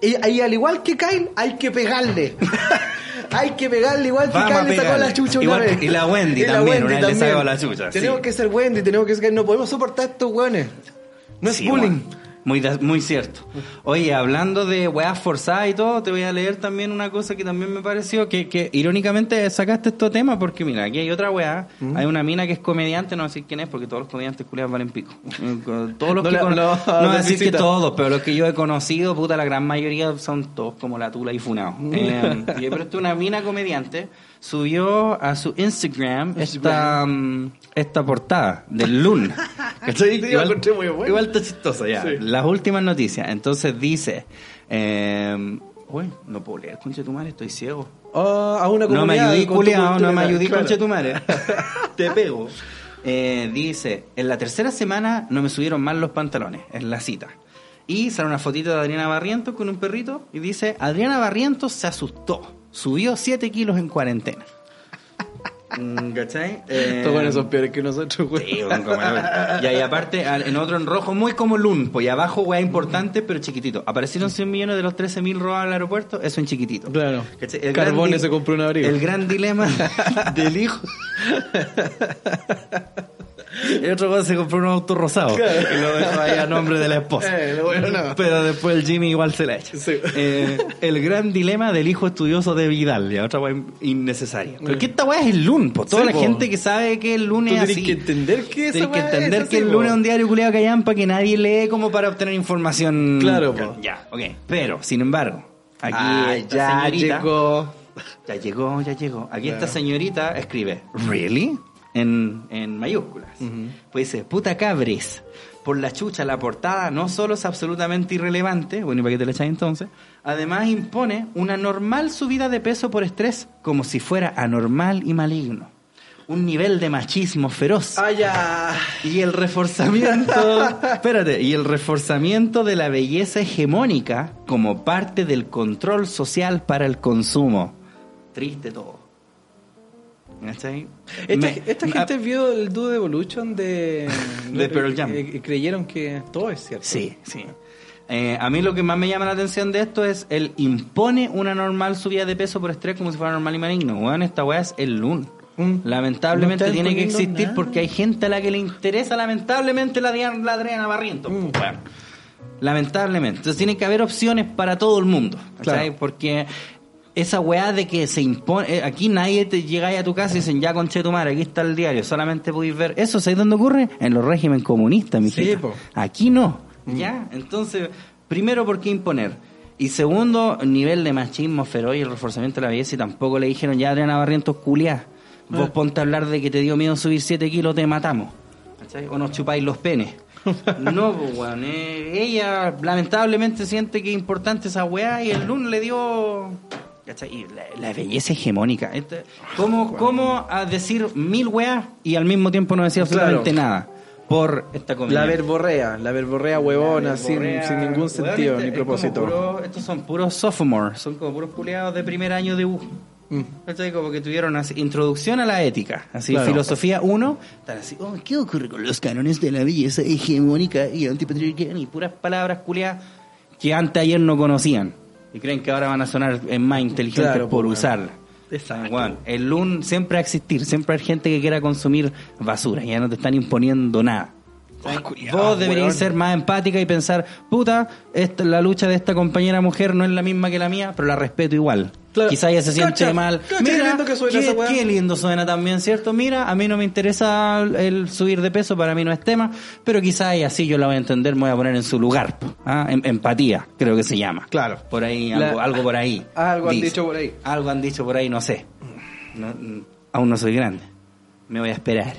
Y, y al igual que Kyle, hay que pegarle. *laughs* hay que pegarle igual que Vamos Kyle le sacó la chucha una Igual vez. que- y la *laughs* Wendy también, una vez le sacó la chucha, Tenemos sí. que ser Wendy, tenemos que ser... No podemos soportar estos weones. No es Sí, bullying. Muy, muy cierto. Oye, hablando de weas forzadas y todo, te voy a leer también una cosa que también me pareció que, que irónicamente sacaste este tema porque mira, aquí hay otra wea, Mm. hay una mina que es comediante, no voy a decir quién es porque todos los comediantes culiados valen pico. Eh, *laughs* Todos los No que le- cono- no, no voy a decir que todos, pero los que yo he conocido, puta, la gran mayoría son todos como la tula y funao. Eh, y- pero esto es una mina comediante, subió a su Instagram esta, mm, esta portada del. ¿Cachai? *laughs* Sí, la igual, muy igual está chistoso ya. Sí. Las últimas noticias. Entonces dice... Eh, uy, no puedo leer, conche tu madre, estoy ciego. Oh, a una No me ayudí, culiao, no me ayudí, claro. conche tu madre. *laughs* *laughs* Te pego. Eh, dice, en la tercera semana no me subieron mal los pantalones, en la cita. Y sale una fotito de Adriana Barrientos con un perrito y dice, Adriana Barrientos se asustó, subió 7 kilos en cuarentena. Mm, ¿Cachai? *laughs* Eh, Estos buenos son peores que nosotros, güey. Sí, y aparte, al- en otro en rojo, muy como Lun, pues y abajo, weá, importante, pero chiquitito. Aparecieron 100 millones de los 13.000 robados al aeropuerto, eso en chiquitito. Claro. Carbone se compró un abrigo. El gran dilema *laughs* del hijo. *laughs* El otro weón se compró un auto rosado y lo dejó ahí a nombre de la esposa. Eh, lo bueno no. Pero después el Jimmy igual se la echa. Sí. Eh, el gran dilema del hijo estudioso de Vidal, ya otra weá innecesaria. Pero que esta weá es el LUN, pues toda Sí, la po. gente que sabe que el lunes es así. que entender que Tienes que entender es que el lunes es un diario culiado callampa que nadie lee como para obtener información. Claro, po. Ya, ok. Pero, sin embargo, aquí Ah, esta ya señorita. llegó. Ya llegó, ya llegó. Aquí Claro. esta señorita escribe, ¿really? En, en mayúsculas. Pues dice, puta cabres. Por la chucha, la portada no solo es absolutamente irrelevante, bueno, ¿y para qué te la echáis entonces? Además impone una normal subida de peso por estrés, como si fuera anormal y maligno. Un nivel de machismo feroz. Ah, ya. Y el reforzamiento, *laughs* espérate, y el reforzamiento de la belleza hegemónica como parte del control social para el consumo. Triste todo. Esta, Me- esta me- gente vio el Dude Evolution de, De Pearl Jam. y- creyeron que todo es cierto. Sí, sí. Eh, a mí lo que más me llama la atención de esto es el impone una normal subida de peso por estrés como si fuera normal y maligno. Bueno, esta weá es el LUN. Mm. Lamentablemente No tiene que existir nada. porque hay gente a la que le interesa lamentablemente la, la Adriana Barrientos. Mm. pues, weón. Lamentablemente. Entonces tiene que haber opciones para todo el mundo. Claro. Porque esa weá de que se impone... eh, aquí nadie te llega a tu casa y dicen, ya conche tu madre, aquí está el diario, solamente podéis ver... ¿Eso sabéis dónde ocurre? En los regímenes comunistas, mi Sí, po. Aquí no. ¿Ya? Entonces, primero, ¿por qué imponer? Y segundo, nivel de machismo feroz y el reforzamiento de la belleza. Y tampoco le dijeron, ya Adriana Barrientos, culiá. Vos ponte a hablar de que te dio miedo subir 7 kilos, te matamos. ¿Cachai? O nos chupáis los penes. *laughs* no, pues, weón. eh, ella lamentablemente siente que es importante esa weá y el LUN le dio... ¿Cachai? Y La, la belleza hegemónica. Este- ¿Cómo, ¿Cómo a decir mil weas y al mismo tiempo no decir absolutamente Claro. nada? Por esta comida. La verborrea, la verborrea huevona, sin, Verborrea, sin ningún weón, sentido este ni propósito. puro- estos son puros sophomores, son como puros culiados de primer año de U. Mm. ¿Cachai? Como que tuvieron así, introducción a la ética, así, Claro. filosofía 1, están así, oh, ¿qué ocurre con los cánones de la belleza hegemónica y antipatriarcal? Y puras palabras culiadas que antes ayer no conocían. Y creen que ahora van a sonar más inteligentes Claro, por pues, usarla. Exacto. Bueno, el LUN siempre va a existir, siempre hay gente que quiera consumir basura, ya no te están imponiendo nada. Vos deberíais ser más empática y pensar, puta, esta, la lucha de esta compañera mujer no es la misma que la mía, pero la respeto igual. Claro. Quizá ella se siente Cacha, mal. cacha, qué lindo que suena qué, esa weá. qué lindo suena también, ¿cierto? Mira, a mí no me interesa el subir de peso, para mí no es tema, pero quizá ella sí yo la voy a entender, me voy a poner en su lugar. ¿ah? Em- empatía, creo que se llama. Claro. Por ahí, La- algo, algo por ahí. Algo han dicho por ahí. Algo han dicho por ahí, no sé. No, aún no soy grande. Me voy a esperar.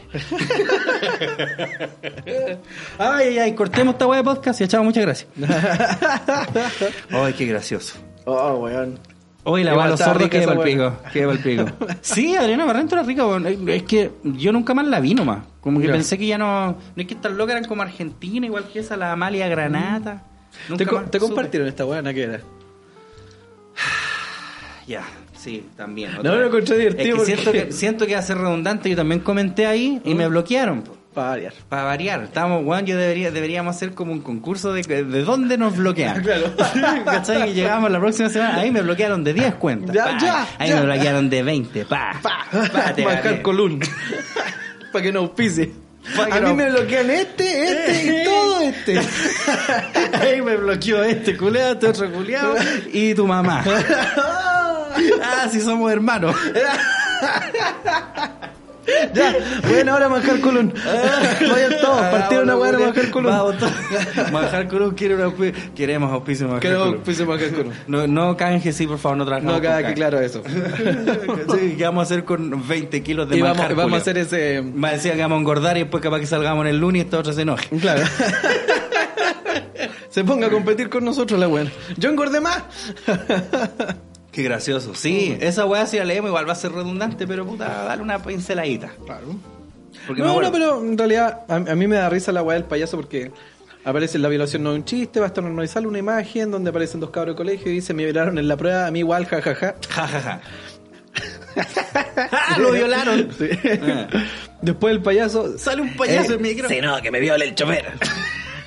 ay, ay, ay, cortemos esta weá de podcast y echamos muchas gracias. *laughs* ay, qué gracioso. Oh, weón. Hoy la a los sordos que el weá. pico. Que va el pico. *laughs* Sí, Adriana Barrento era rica. weón. Es que yo nunca más la vi nomás. Como que pensé que ya no. No es que estas locas eran como Argentina, igual que esa, la Amalia Granata. Nunca Te, co- más te supe. compartieron esta weá, ¿qué era? *sighs* Ya, sí, también. No, otra lo vez. encontré divertido Es que porque- siento, que siento que va a ser redundante. Yo también comenté ahí y me bloquearon. po. Para variar. Para variar, estábamos, weón, yo debería, deberíamos hacer como un concurso de, de dónde nos bloquean. *laughs* Claro. *laughs* ¿Cachai? Y llegamos la próxima semana, ahí me bloquearon de 10 cuentas. Ya, pa. ya, ahí ya. me bloquearon de 20, pa. Pa, Marcar column. Para que no auspice. Pa' que A no- mí me bloquean este, este y *laughs* todo este. Ahí me bloqueó este culeado, este otro culeado y tu mamá. Ah, si somos hermanos. *laughs* Ya, vayan ahora a manjar Colón. *laughs* Vayan todos, partir una buena manjar todos. *laughs* Manjar Colón quiere una. Queremos auspicio Manjar Queremos auspicio manjar Colón. No, no canje, sí, por favor, no trabajamos No, cada con que canje. claro eso. Sí, ¿Qué vamos a hacer con 20 kilos de Y manjar vamos, vamos a hacer ese. Más decía que vamos a engordar y después capaz que salgamos en el lunes y esta otra se enoje. Claro. Se ponga a competir con nosotros la buena. Yo engordé más. Qué gracioso. Sí, esa weá si la leemos igual va a ser redundante, pero puta, dale una pinceladita. Claro. Porque No, no, pero en realidad a, a mí me da risa la weá del payaso porque aparece la violación no es un chiste, basta normalizar una imagen donde aparecen dos cabros de colegio y dice me violaron en la prueba, a mí igual, jajaja. Ja, ja, ja. ¡Ah, *laughs* lo violaron! Sí. Ah. Después el payaso Sale un payaso Eh, en micro. Sí, no, que me viole el chofer. *laughs*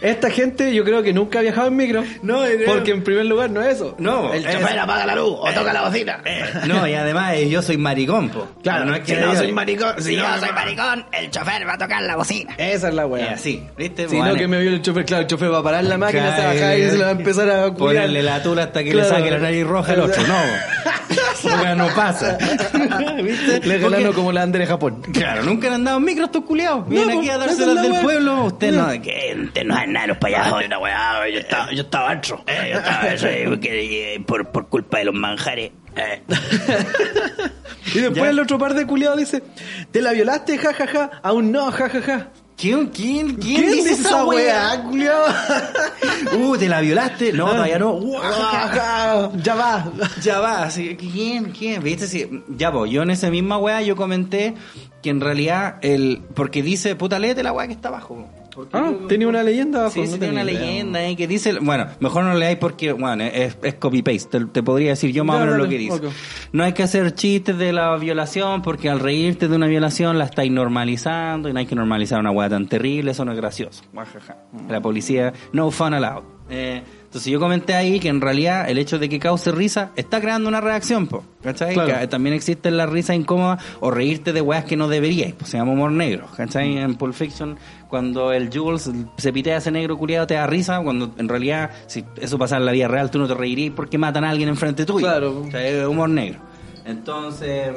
Esta gente yo creo que nunca ha viajado en micro. No, Porque en primer lugar no es eso. No, El es- chofer apaga la luz o toca la bocina. *laughs* No, y además eh, yo soy maricón, po. Claro, no es que Si no yo- soy maricón, Si yo soy maricón, el chofer va a tocar la bocina. Esa es la Eh, weá. así, ¿viste? Si Bueno, no, que me viole el chofer, claro, el chofer va a parar la máquina, se va a bajar y se le va a empezar a culiar. Ponerle la tula hasta que le saque la nariz roja al otro. No, *laughs* weá no pasa. *laughs* ¿Viste? Le ganó como la André Japón. Claro, nunca han andado en micro estos culiados. Vienen No, aquí a dárselas la del weá. pueblo. Usted no. Que este no es nada, los payasos. Una weá, yo estaba, yo estaba antro. Eh, yo estaba eso, eh, eh, por, por culpa de los manjares. Eh. *laughs* Y después Ya. el otro par de culiados dice, ¿te la violaste? Ja, ja, ja. Aún no, ja, ja, ja. ¿Quién, quién, quién, ¿Quién dice esa weá, culiado? *laughs* Uh, ¿te la violaste? No, todavía no. Uh, *laughs* ya va. Ya va, *laughs* así, ¿quién? ¿Quién? ¿Viste? Sí, ya, pues, yo en esa misma weá yo comenté que en realidad el... Porque dice, puta, léete la weá que está abajo. Porque Ah, yo- tenía una leyenda abajo. Sí, no sí, tenía una idea. leyenda ahí que dice, bueno, mejor no leáis porque, bueno, es, es copy-paste, te, te podría decir yo más o menos lo que dice. ok. No hay que hacer chistes de la violación porque al reírte de una violación la estáis normalizando y no hay que normalizar una hueá tan terrible, eso no es gracioso. La policía, no fun allowed. Eh, entonces yo comenté ahí que en realidad el hecho de que cause risa está creando una reacción, po, ¿cachai? Claro. Que también existe la risa incómoda o reírte de weas que no deberíais, pues se llama humor negro, ¿cachai? En Pulp Fiction, cuando el Jules se pitea a ese negro culiado te da risa, cuando en realidad, si eso pasa en la vida real, tú no te reirías porque matan a alguien enfrente tuyo. Claro. O sea, es humor negro. Entonces,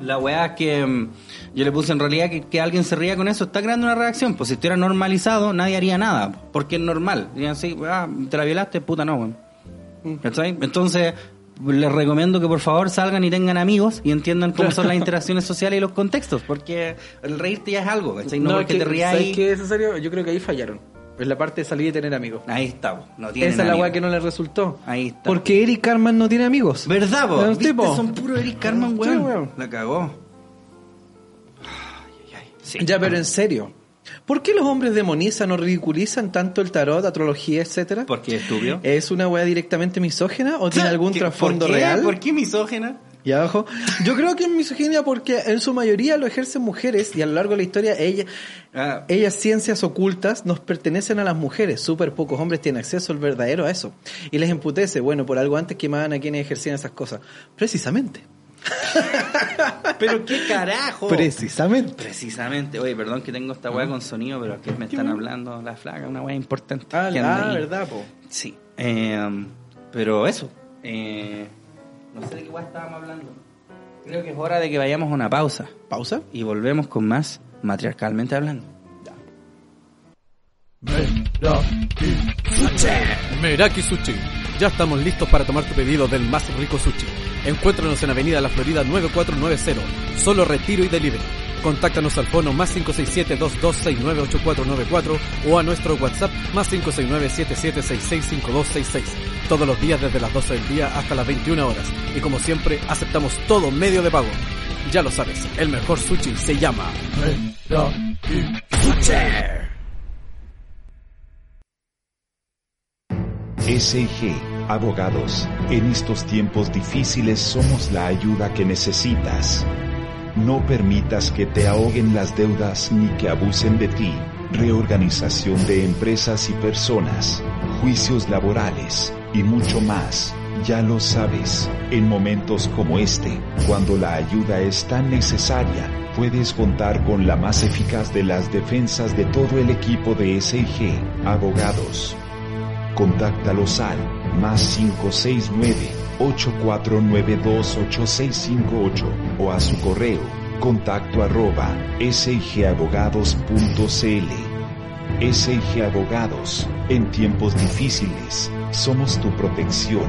la weá que mm, yo le puse en realidad que, que alguien se ría con eso está creando una reacción. Pues si estuviera normalizado, nadie haría nada. Porque es normal. Dirían así, ah, te la violaste, puta no, weón. ¿Cachai? Entonces, les recomiendo que por favor salgan y tengan amigos y entiendan cómo son las interacciones sociales y los contextos. Porque el reírte ya es algo, ¿cachai? No, es porque que, te rías ¿sabes ahí. qué es en serio? Yo creo que ahí fallaron. Es la parte de salir y tener amigos. Ahí está, no tienen Esa es la weá que no le resultó. Ahí está. Porque Eric Carman no tiene amigos. ¿Verdad, tipo. Son puro Eric Carman, Sí, weón. weón. La cagó. Sí. Ya, pero en serio. ¿Por qué los hombres demonizan o ridiculizan tanto el tarot, astrología, etcétera? Porque es estúpido. ¿Es una weá directamente misógina o tiene *laughs* algún ¿Qué- trasfondo por real? ¿Por qué misógena? Y abajo. Yo creo que es misoginia porque en su mayoría lo ejercen mujeres y a lo largo de la historia ella, Ah. ellas ciencias ocultas nos pertenecen a las mujeres. Súper pocos hombres tienen acceso al verdadero a eso. Y les emputece, bueno, por algo antes quemaban a quienes ejercían esas cosas. Precisamente. *laughs* Pero qué carajo. Precisamente. Precisamente. Oye, perdón que tengo esta weá con sonido, pero aquí me están hablando la flaca, una weá importante. Ah, ahí. verdad, po. Sí. Eh, pero eso. Eh, no sé de qué weá estábamos hablando. Creo que es hora de que vayamos a una pausa. ¿Pausa? Y volvemos con más matriarcalmente hablando. Meraki Sushi. Ya estamos listos para tomar tu pedido del más rico sushi. Encuéntranos en Avenida La Florida 9490. Solo retiro y delivery. Contáctanos al fono más 567-2269-8494 o a nuestro WhatsApp más 569-7766-5266. Todos los días desde las 12 del día hasta las 21 horas. Y como siempre, aceptamos todo medio de pago. Ya lo sabes, el mejor sushi se llama SIG, abogados, en estos tiempos difíciles somos la ayuda que necesitas. No permitas que te ahoguen las deudas ni que abusen de ti. Reorganización de empresas y personas, juicios laborales y mucho más. Ya lo sabes, en momentos como este, cuando la ayuda es tan necesaria, puedes contar con la más eficaz de las defensas de todo el equipo de SIG, abogados. Contáctalos al más 569-8492-8658 o a su correo Contacto arroba sigabogados.cl SIG Abogados, en tiempos difíciles, somos tu protección.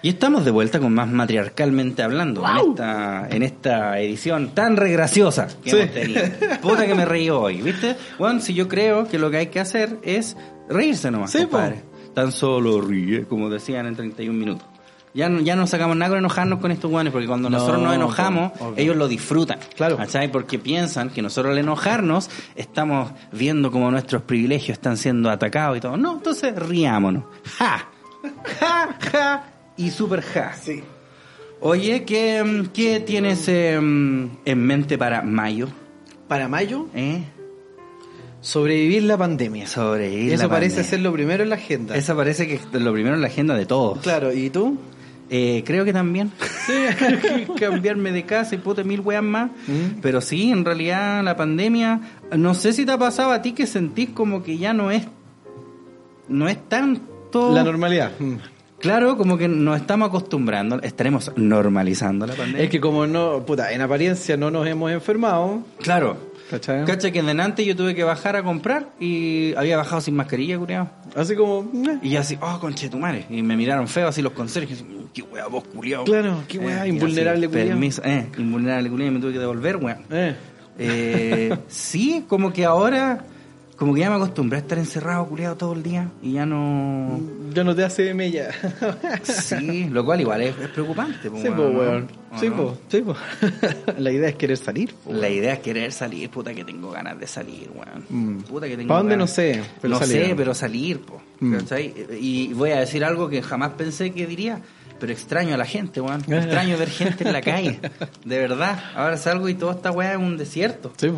Y estamos de vuelta con más matriarcalmente hablando en, esta, en esta edición tan regraciosa que hemos tenido. Puta que me reí hoy, ¿viste? Bueno, si yo creo que lo que hay que hacer es reírse nomás, Sí, compadre. Tan solo ríe, como decían en 31 minutos. Ya no, ya no sacamos nada con enojarnos con estos guanes, porque cuando No, nosotros nos enojamos, obvio, ellos lo disfrutan. Claro. ¿Cachai? Porque piensan que nosotros al enojarnos estamos viendo como nuestros privilegios están siendo atacados y todo. No, entonces riámonos. ¡Ja! ¡Ja! ¡Ja! Y super ja. Sí. Oye, ¿qué, qué tienes eh, mm, en mente para mayo? Para mayo, ¿Eh? Sobrevivir la pandemia. Sobrevivir Eso la parece pandemia. ser lo primero en la agenda. Eso parece que es lo primero en la agenda de todos. Claro, ¿y tú? Eh, creo que también. *laughs* Cambiarme de casa y puta mil weas más. Mm. Pero sí, en realidad la pandemia, no sé si te ha pasado a ti que sentís como que ya no es, no es tanto... La normalidad. Mm. Claro, como que nos estamos acostumbrando, estaremos normalizando la pandemia. Es que como no, puta, en apariencia no nos hemos enfermado, Claro. ¿Cachai? Cacha que delante yo tuve que bajar a comprar y había bajado sin mascarilla, culiao. Así como, eh, Y así, oh, conchetumare. Y me miraron feo así los conserjes. Qué wea vos, culiao. Claro, qué weá, y invulnerable, culiao. Permiso, eh, invulnerable, culiao. Y me tuve que devolver, weón. eh. Eh, sí, como que ahora, como que ya me acostumbré a estar encerrado, culiado todo el día. Y ya no. ya no te hace mella. Sí, lo cual igual es, es preocupante. po, Sí, pues, ¿no? weón. ¿O Sí, no? pues, sí, pues. *laughs* La idea es querer salir. po, La idea es querer salir, puta que tengo ganas de salir, weón. Mm. Puta que tengo ¿Pa' dónde? ganas. No sé, pero no salir. sé, pero salir, po. Mm. Y voy a decir algo que jamás pensé que diría, pero extraño a la gente, weón. *laughs* Extraño ver gente en la calle. De verdad. Ahora salgo y toda esta weá es un desierto. Sí.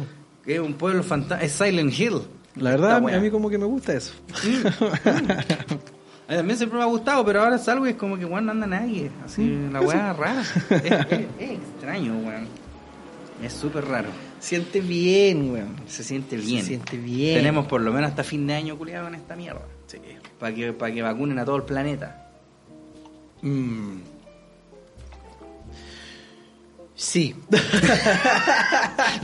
Que es un pueblo fantasma. Es Silent Hill. La verdad, a mí, como que me gusta eso. *laughs* A mí también siempre me ha gustado, pero ahora salgo y es como que, weón, no anda nadie. Así, Mm, la weá rara. *laughs* es, es- es extraño, weón. Es súper raro. Siente bien, weón. Se siente bien. Se siente bien. Tenemos por lo menos hasta fin de año culiado en esta mierda. Para que, para que vacunen a todo el planeta. Mm. Sí.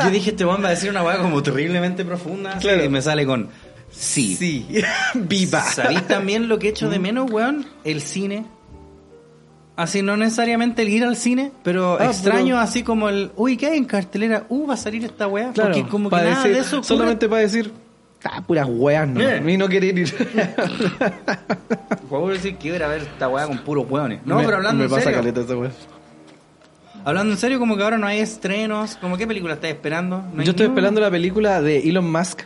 Yo dije, este weón va a decir una weá como terriblemente profunda. Claro. Y me sale con sí. Sí. *laughs* Viva. ¿Sabéis también lo que echo de menos, weón? El cine. Así, no necesariamente el ir al cine, pero Ah, extraño pero- así como el, uy, ¿qué hay en cartelera? Uh, va a salir esta weá. Claro, Porque como que nada decir- de eso ocurre. solamente para decir, ah, puras weas, no. Eh. *laughs* A mí no querer ir. Puedo decir que iba a ver esta weá con puros weones. No, Me- pero hablando me en pasa serio. caleta esa wea. Hablando en serio, como que ahora no hay estrenos. ¿Cómo qué película estás esperando? ¿No Yo estoy esperando la película de Elon Musk.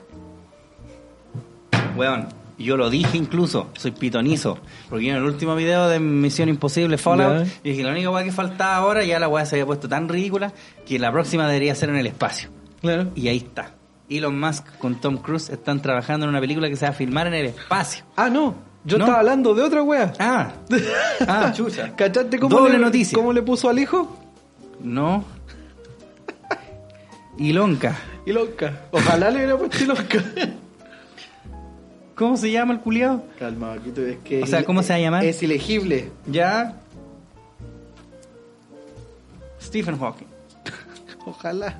Weón, yo lo dije incluso, soy pitonizo. Porque en el último video de Misión Imposible Fallout, Ya. dije la única weá que faltaba ahora, ya la weá se había puesto tan ridícula que la próxima debería ser en el espacio. Claro. Y ahí está. Elon Musk con Tom Cruise están trabajando en una película que se va a filmar en el espacio. Ah, no. Yo No. estaba hablando de otra wea. Ah, *laughs* ah, chucha. ¿Cachaste cómo Doble le, noticia. cómo le puso al hijo? No. Ilonka. Ilonka. Ojalá le hubiera puesto Ilonka. ¿Cómo se llama el culiado? Calma, Vaquito, es que... O sea, ¿cómo se va a llamar? Es ilegible. Ya. Stephen Hawking. Ojalá.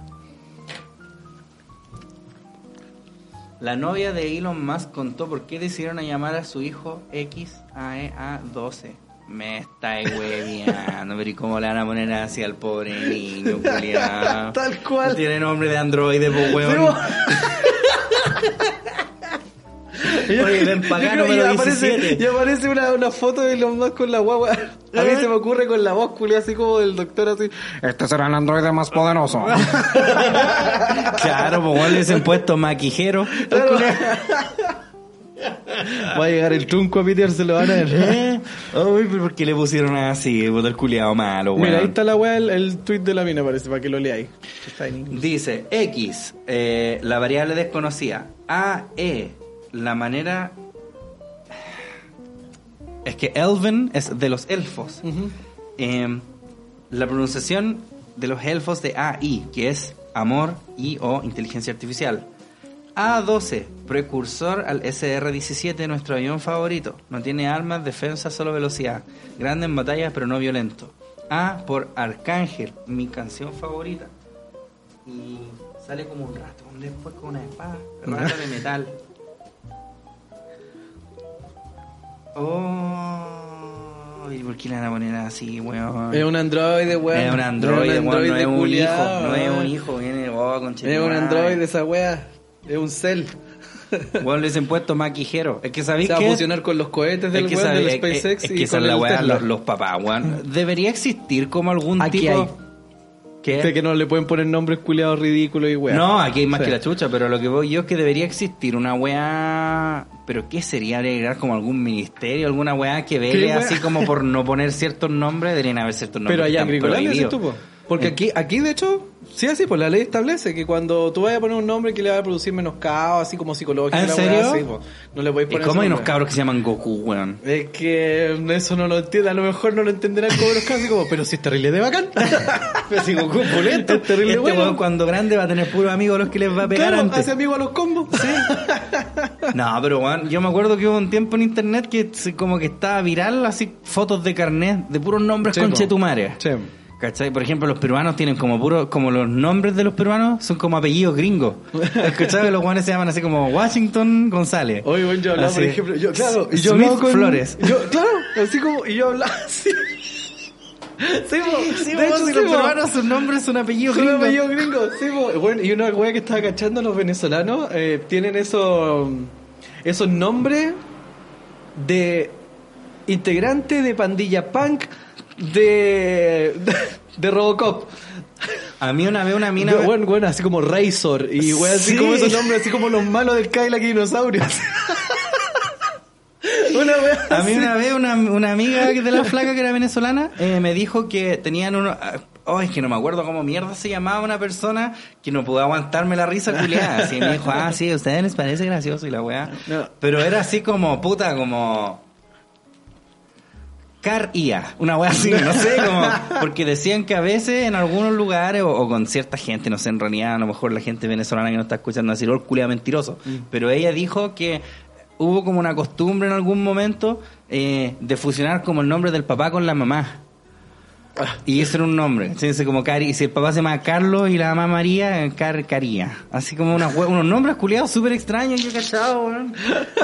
La novia de Elon Musk contó por qué decidieron llamar a su hijo XAEA12. Me estáis hueviando, pero ¿y cómo le van a poner así al pobre niño, culiao? *laughs* Tal cual. Tiene nombre de androide, pues, weón. *laughs* Oye, ven pa' acá, Yo creo que número aparece, 17. y aparece una, una foto de Elon Musk con la guagua. A mí se me ocurre con la voz culia así como del doctor así. Este será el androide más poderoso. *laughs* Claro, pues, le hubiesen puesto maquijero. Va a llegar el trunco a Peter, se lo van a ver. *laughs* ¿Eh? Ay, pero ¿por qué le pusieron así? Puta el culiado malo, weón. Mira, ahí está la weá, el, el tweet de la mina parece, para que lo leáis. Dice X, eh, la variable desconocida. A, E, la manera... Es que Elven es de los elfos. Eh, la pronunciación de los elfos de AI, que es amor y o inteligencia artificial. A12, precursor al SR-17, nuestro avión favorito. No tiene armas, defensa, solo velocidad. Grande en batallas, pero no violento. A por Arcángel, mi canción favorita. Y sale como un ratón después con una espada, rata de metal. *laughs* Oh, ¿y por qué le van a poner así, weón? Es un androide, weón. Es un androide, weón, no es un hijo, no es un hijo, viene, oh, Es un androide esa wea. Es un cel. Weón, le dicen puesto más quijero. Es que Se sabéis va a que... fusionar con los cohetes del es que, weón sabe- del es- SpaceX es y que con es la el weá, Tesla. los, los papás, weón. Debería existir como algún Aquí tipo... hay. ¿Qué? De que no le pueden poner nombres culiados ridículos y weá. No, aquí hay más Sí. que la chucha, pero lo que voy yo es que debería existir una weá. ¿Pero qué sería agregar como algún ministerio, alguna weá que vele así como por no poner ciertos nombres? Deberían haber ciertos nombres. Pero allá en que Gringolandia, ¿sí tú, po? Porque Eh. aquí, aquí de hecho, sí así, pues la ley establece que cuando tú vayas a poner un nombre que le va a producir menoscabo, así como psicológico, ¿Ah, en la serio? weá, sí, po. no le podéis ¿Y poner cómo ese hay unos cabros que se llaman Goku, weón? Es que eso no lo entiende, a lo mejor no lo entenderán como los como, pero si es terrible de bacán. *laughs* Pero si Goku es pulento. Es terrible este bueno. cuando grande va a tener puros amigos a los que les va a pegar Claro, antes. hace amigo a los combos. Sí. *laughs* No, pero weón, yo me acuerdo que hubo un tiempo en internet que como que estaba viral así fotos de carnet de puros nombres con po. chetumare. Sí. ¿Cachai? Por ejemplo, los peruanos tienen como puro, como los nombres de los peruanos son como apellidos gringos. *laughs* ¿Cachai? Los guanes se llaman así como Washington González. Oye, bueno, yo hablaba, Así. por ejemplo, yo, claro, y yo Smith con... Flores. Yo, claro, así como, y yo hablaba así. *laughs* Sí, Sí, de hecho, si sí, los peruanos sus nombres son apellidos Son gringos. apellidos gringos, sí, po. Bueno, y una wea que estaba cachando los venezolanos, eh, tienen esos, esos nombres de integrante de pandilla punk de, de, Robocop. A mí una vez una mina... Bueno, bueno, así como Razor y wea, así Sí. como esos nombres, así como los malos del Cadillac y dinosaurios. *laughs* una wea A mí una vez una, una amiga de la flaca que era venezolana eh, me dijo que tenían uno... Oh, es que no me acuerdo cómo mierda se llamaba una persona que no pudo aguantarme la risa culiada. Así me dijo, ah, sí, a ustedes les parece gracioso y la weá. No. Pero era así como, puta, como... Car IA, una wea así, no sé, como, porque decían que a veces en algunos lugares o, o con cierta gente, no sé, en realidad a lo mejor la gente venezolana que no está escuchando decir, oh, el culia mentiroso, pero ella dijo que hubo como una costumbre en algún momento eh, de fusionar como el nombre del papá con la mamá. Y ese era un nombre. Entonces, como Cari, y si el papá se llama Carlos y la mamá María, Car Caría. Así como hue- unos nombres culiados súper extraños, yo cachado, weón.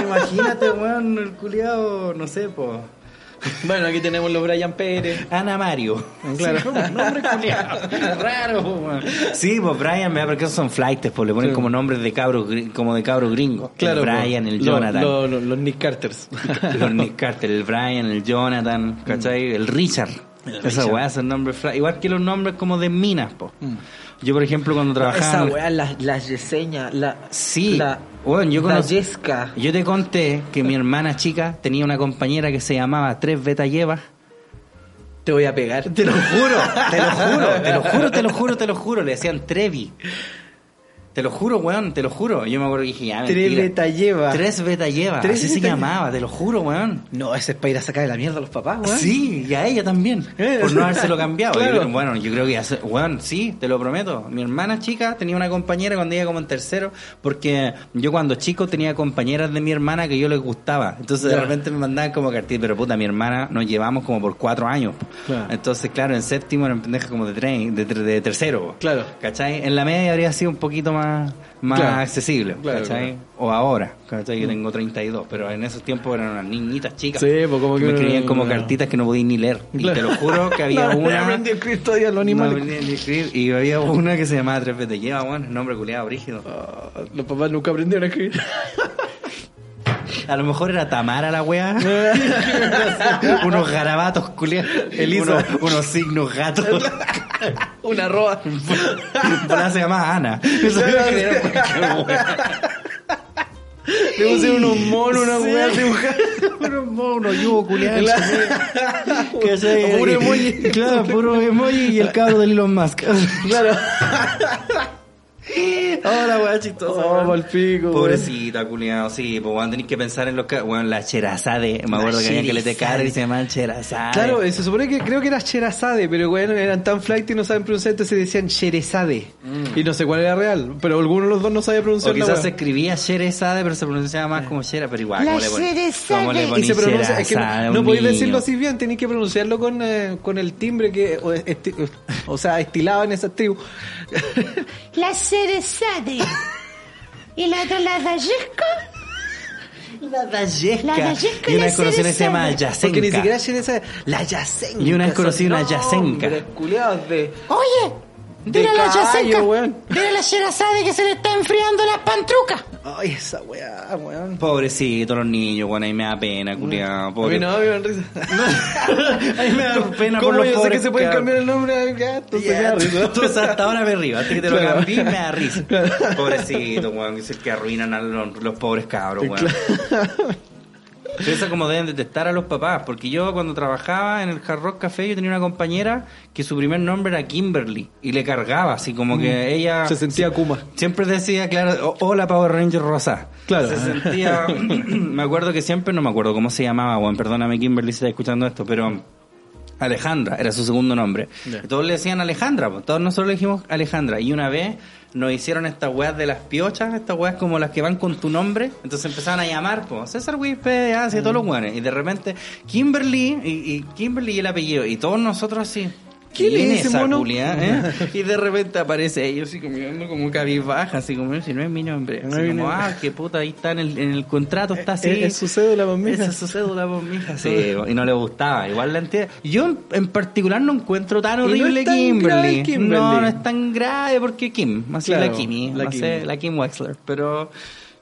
Imagínate, weón, el culiado, no sé, po. *laughs* Bueno, aquí tenemos los Brian Pérez. Ana Mario. Claro. Sí, nombre. Raro. Sí, pues Brian, ¿verdad? porque esos son flights, pues le ponen Sí. como nombres de cabros, como de cabros gringos. Claro, el Brian, el Jonathan. lo- lo- los Nick Carters. *laughs* los Nick Carter, el Brian, el Jonathan, ¿cachai? El Richard. Esas weas son nombres fly. Igual que los nombres como de minas, po. Yo, por ejemplo, cuando trabajaba... Esa weá, la, la la. Sí. La, Bueno, yo la Yesca. Yo te conté que mi hermana chica tenía una compañera que se llamaba Tres Beta Lleva. Te voy a pegar. Te lo juro, te lo juro, te lo juro, te lo juro, te lo juro. Le decían Trevi. Te lo juro, weón, te lo juro. Yo me acuerdo que dije, ya, Tres beta lleva. Tres beta lleva. Tres Así se beta llamaba, te lo juro, weón. No, ese es para ir a sacar de la mierda a los papás, weón. Sí, y a ella también. Eh, Por no habérselo cambiado. claro. Yo- bueno, yo creo que hace, bueno, sí, te lo prometo. Mi hermana chica tenía una compañera cuando iba como en tercero, porque yo cuando chico tenía compañeras de mi hermana que yo les gustaba. Entonces de repente me mandaban como cartil, pero puta, mi hermana nos llevamos como por cuatro años. Claro. Entonces, claro, en séptimo eran pendejas como de, tre- de, tre- de tercero. Claro. ¿Cachai? En la media habría sido un poquito más, más Claro. accesible. Claro, ¿Cachai? claro. O ahora, ¿cachai? Yo tengo 32, pero en esos tiempos eran unas niñitas chicas. Sí, pues como que me escribían como no. cartitas que no podía ni leer. Y te lo juro que había *laughs* No, una. aprendí a escribir todavía los animales. No escribir, y había una que se llamaba Tres veces lleva, bueno, nombre culiado, brígido. Ah, los papás nunca aprendieron a escribir. A lo mejor era Tamara la wea. *laughs* unos garabatos culiados. Unos, unos signos gatos. *laughs* Una roa. *laughs* Para se llamaba Ana. Eso. Le pusieron unos monos, una weá dibujada. Unos monos, yugos culiados. Puro emoji. Claro, puro emoji y el cabro de Elon Musk. Claro. Hola, weá chistosa. Oh, weón. palpico, weón. Pobrecita, culiado, sí, pues weón, tenés que pensar en los que, weón, la cherazade, me acuerdo que había que le te cara y se llamaban cherazade. Claro, se supone que creo que era Sherazade, pero bueno, eran tan flight y no saben pronunciar, entonces decían Sherezade. Y no sé cuál era real, pero alguno de los dos no sabía o pronunciar la quizás se escribía Sherezade, pero se pronunciaba más como Shera, pero igual, La ¿cómo le pon- Sherezade. cómo le Y se pronuncia, es que Sherazade no, a no podéis decirlo así bien, tenéis que pronunciarlo con, eh, con el timbre que, o, esti- o sea, estilado en esa tribu. La Cerezade. ¿Y la otra, la Dayesca? La Dayesca. La Dayesca Y una vez conocí una que se llama. Yacenca. Porque ni siquiera Sherezade, la Yacenca. Y una vez conocí una Yacenca. de... Oye, De dile a la Yacenca. weón. Dile a la Sherazade que se le está enfriando la pantruca. Ay, esa weá, weón. Pobrecito los niños, bueno, ahí me da pena, culiado. A mí no, me dan risa. Ahí *laughs* me da pena por ¿Cómo los yo sé que se pueden cambiar el nombre del gato? Se me da risa. Entonces hasta ahora me río, hasta que te lo Claro. cambié me da risa. Pobrecito, weón, es el que arruinan a los, los pobres cabros, weón. Eso como deben detestar a los papás, porque yo cuando trabajaba en el Hard Rock Café yo tenía una compañera que su primer nombre era Kimberly y le cargaba, así como que ella Mm. Se sentía Kuma. Siempre decía, claro, "O- hola Power Ranger Rosa. Claro. Se sentía, *laughs* *clears throat* me acuerdo que siempre, no me acuerdo cómo se llamaba, bueno, perdóname Kimberly si está escuchando esto, pero Alejandra era su segundo nombre. Todos le decían Alejandra, todos nosotros le dijimos Alejandra. Y una vez nos hicieron estas weas de las piochas, estas weas como las que van con tu nombre. Entonces empezaban a llamar, pues, César Wispe, así, todos los weones. Y de repente, Kimberly, y, y Kimberly y el apellido. Y todos nosotros así. ¿Quién es ese esa mono? culia, eh? Y de repente aparece ella así como, como cabizbaja, así como, si no es mi nombre. No Así como, nombre. ah, qué puta, ahí está en el, en el contrato, está así. Es, es su cédula. Esa es su cédula, mija. Sí, *laughs* y no le gustaba. Igual la entiendo. Yo en, particular no encuentro tan Y no horrible tan Kimberly. Kimberly. No, no es tan grave porque Kim. Así Claro, la Kimi. la no Kim. sé, la Kim Wexler. Pero,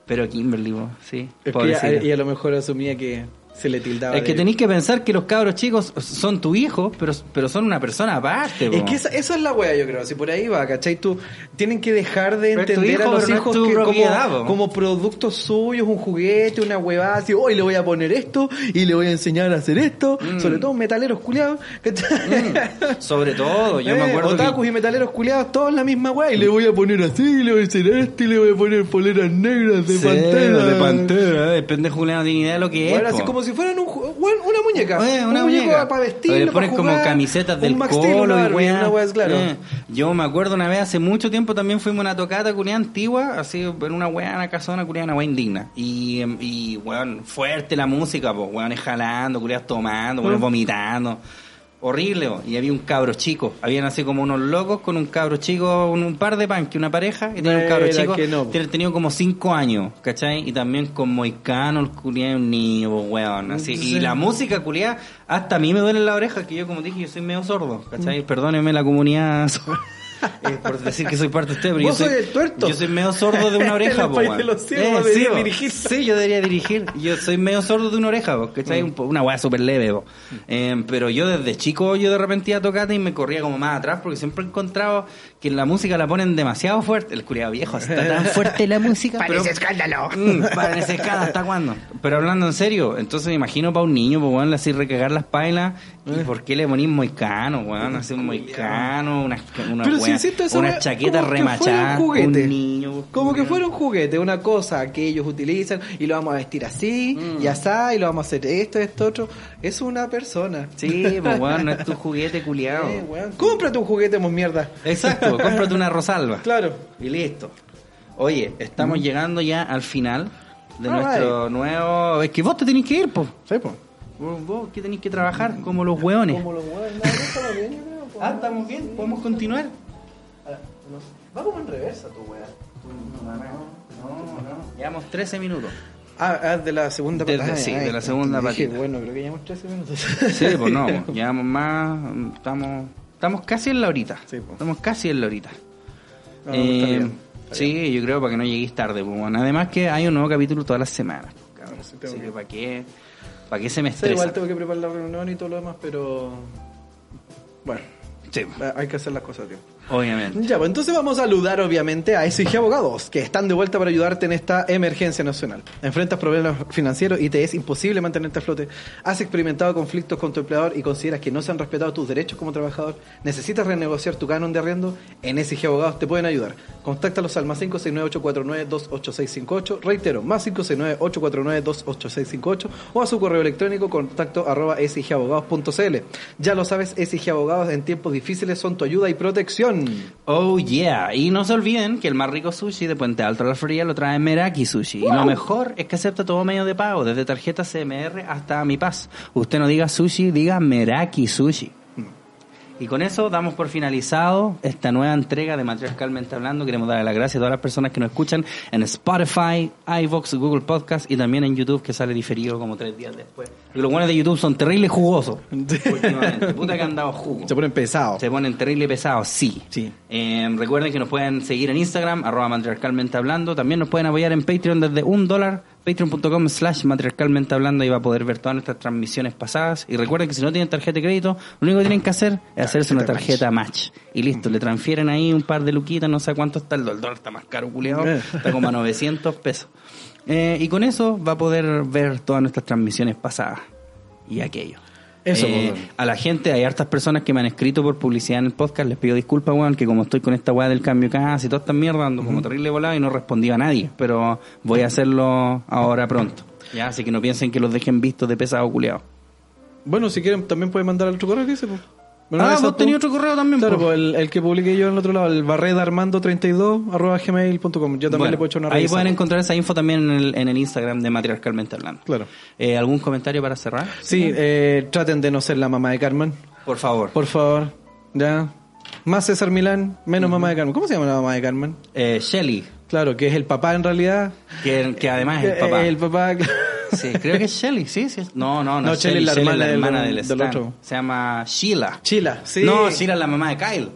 pero Kimberly, sí. Es que ella a lo mejor asumía que se le tildaba. Es que tenéis que pensar que los cabros chicos son tu hijo, pero, pero son una persona aparte. Es po. que esa, esa es la wea, yo creo. Si por ahí va, ¿cachai? Tú tienen que dejar de es entender hijo, a los no es hijos que como, como productos suyos, un juguete, una huevada, así, hoy le voy a poner esto y le voy a enseñar a hacer esto, Mm. sobre todo metaleros culiados. Sobre todo, yo *laughs* me Eh, acuerdo que... Otakus y metaleros culiados, todos la misma wea, y le voy a poner así, y le voy a hacer esto, y le voy a poner poleras negras de Sí, pantera. de pantera, eh, el pendejo Julián no tiene idea de lo que Bueno, es. así po. como si fueran un, bueno, una muñeca. Eh, una un muñeca. para vestirlo, Le ponen como camisetas del Max colo y una wea, claro. Eh, Yo me acuerdo una vez, hace mucho tiempo también fuimos a una tocata culiada antigua, así en una weá, una casona culiada, una weá indigna. Y, em, y weón, fuerte la música, pues, weones jalando, culiadas tomando, weones vomitando. Horrible, po. y había un cabro chico. Habían así como unos locos con un cabro chico, un, un par de panques, una pareja, y tenía un cabro chico. que no, tenido como cinco años, ¿cachai? Y también con moicano, el culiado un niño, weón. Así. Y la música culiada, hasta a mí me duele en la oreja, que yo como dije, yo soy medio sordo, ¿cachai? Mm. Perdóneme la comunidad *laughs* *laughs* eh, por decir que soy parte de usted, pero yo Vos soy, soy el tuerto. yo soy medio sordo de una *laughs* oreja, po, de los Eh, debería sí, po. dirigir. Sí, yo debería dirigir. Yo soy medio sordo de una oreja, po, ¿cachai? Mm. Una weá súper leve, po. Eh, pero yo desde chico, yo de repente iba a tocata y me corría como más atrás porque siempre he encontrado que la música la ponen demasiado fuerte. El curiado viejo, está tan *laughs* fuerte la música. Parece escándalo. Mm, para esa escala, ¿hasta cuándo? Pero hablando en serio, entonces me imagino para un niño, pues, weón, así recagar las pailas. ¿Y Eh. por qué le ponís moicano, weón? Así un moicano, una, una, Pero si weá, insisto, esa una chaqueta como que remachada, fuera un juguete. un niño. Como que weón. fuera un juguete, una cosa que ellos utilizan y lo vamos a vestir así Mm. y así y lo vamos a hacer esto, esto, otro. Es una persona. Sí, pues, weón, no es tu *laughs* juguete culiado. Eh, weón. Cómprate un juguete, mos mierda. Exacto, cómprate una rosalba. Claro. Y listo. Oye, estamos llegando ya al final de Ah, nuestro nuevo... Es que vos te tenés que ir, pues. Sí, po. Vos, vos que tenés que trabajar como los hueones. Como los huevos, no, déjalo bien, yo creo, po. Ah, estamos bien, podemos continuar. No. Va como en reversa tu weá. No, no. Llevamos 13 minutos. Ah, ah, de la segunda De- patita. sí, Ay, de la segunda dije, patita. Bueno, creo que llevamos 13 minutos. Sí, pues no, *laughs* llevamos más. Estamos, estamos casi en la horita. Sí, pues. Estamos casi en la horita. No, está bien, está sí, yo creo para que no lleguéis tarde. Pues, bueno. Además que hay un nuevo capítulo todas las semanas. pues, cabrón. Sí, tengo Así que- que para qué, para qué se me Sí, estresa. igual tengo que preparar la reunión y todo lo demás, pero. Bueno, Sí. hay que hacer las cosas a tiempo. Obviamente. Ya, pues entonces vamos a saludar obviamente a SG Abogados, que están de vuelta para ayudarte en esta emergencia nacional. Enfrentas problemas financieros y te es imposible mantenerte a flote. Has experimentado conflictos con tu empleador y consideras que no se han respetado tus derechos como trabajador. Necesitas renegociar tu canon de arriendo. En SG Abogados te pueden ayudar. Contáctalos al más 569-849-28658. Reitero, más 569-849-28658 o a su correo electrónico contacto arroba sgabogados.cl. Ya lo sabes, SG Abogados en tiempos difíciles son tu ayuda y protección. Oh yeah, y no se olviden que el más rico sushi de Puente Alto a la Fría lo trae Meraki Sushi. Y lo mejor es que acepta todo medio de pago, desde tarjeta CMR hasta Mi Paz. Usted no diga sushi, diga Meraki Sushi. Y con eso damos por finalizado esta nueva entrega de Matriarcalmente Hablando. Queremos darle las gracias a todas las personas que nos escuchan en Spotify, iVoox, Google Podcast y también en YouTube que sale diferido como tres días después. Y los buenos de YouTube son terribles jugosos *laughs* últimamente. Puta que han dado jugo. Se ponen pesados. Se ponen terrible pesados, sí. Sí. Eh, recuerden que nos pueden seguir en Instagram, arroba matriarcalmente hablando. También nos pueden apoyar en Patreon desde un dólar, patreon.com slash matriarcalmente hablando. Ahí va a poder ver todas nuestras transmisiones pasadas. Y recuerden que si no tienen tarjeta de crédito, lo único que tienen que hacer es hacerse una tarjeta match. Y listo, le transfieren ahí un par de luquitas, no sé cuánto está el dólar. El dólar está más caro, culiado. Está como a 900 pesos. Eh, y con eso va a poder ver todas nuestras transmisiones pasadas y aquello. Eso, Eh, pues. a la gente, hay hartas personas que me han escrito por publicidad en el podcast, les pido disculpas, weón, que como estoy con esta weá del cambio casi toda esta mierda, ando como terrible volado y no respondí a nadie, pero voy a hacerlo ahora pronto. Ya, así que no piensen que los dejen vistos de pesado culiado. Bueno, si quieren también pueden mandar al otro correo que dice, pues. Bueno, ah, vos tenías otro correo también, Claro, pues el, el que publiqué yo en el otro lado, el barredarmando32 arroba gmail.com. Yo también Bueno, le puedo echar una ahí pueden encontrar esa info también en el, en el Instagram de Matriarcalmente Hablando. Claro. Eh, ¿Algún comentario para cerrar? Sí, eh, traten de no ser la mamá de Carmen. Por favor. Por favor. Ya. Más César Milán, menos mamá de Carmen. ¿Cómo se llama la mamá de Carmen? Eh, Shelly, Claro, que es el papá en realidad. que, que además es el Eh, papá. El papá. *laughs* Sí, creo que es Shelly, sí, sí. No, no, no. No, Shelly es la hermana del- del, otro. Se llama Sheila. Chila, sí. No, Sheila es la mamá de Kyle.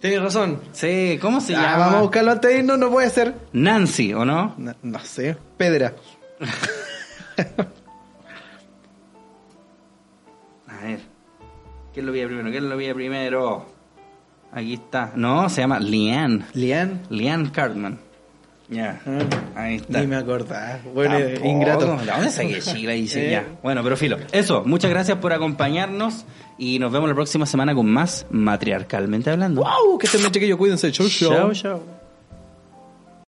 Tienes razón. Sí, ¿cómo se Ah, llama? vamos a buscarlo antes de irnos, no puede ser. Nancy, ¿o no? No, no sé. Pedra. *laughs* A ver. ¿Quién lo veía primero? ¿Quién lo veía primero? Aquí está. No, se llama Leanne. Lian. Leanne Cartman. Ya, ahí está. Ni me acordaba. Bueno, Tampoco. ingrato. ¿De dónde saqué Sheila? Dice *laughs* Eh. ya. Bueno, pero filo. Eso, muchas gracias por acompañarnos y nos vemos la próxima semana con más Matriarcalmente Hablando. ¡Wow! Que estén bien, chiquillos. Cuídense. Chau, chau. Chao, chao.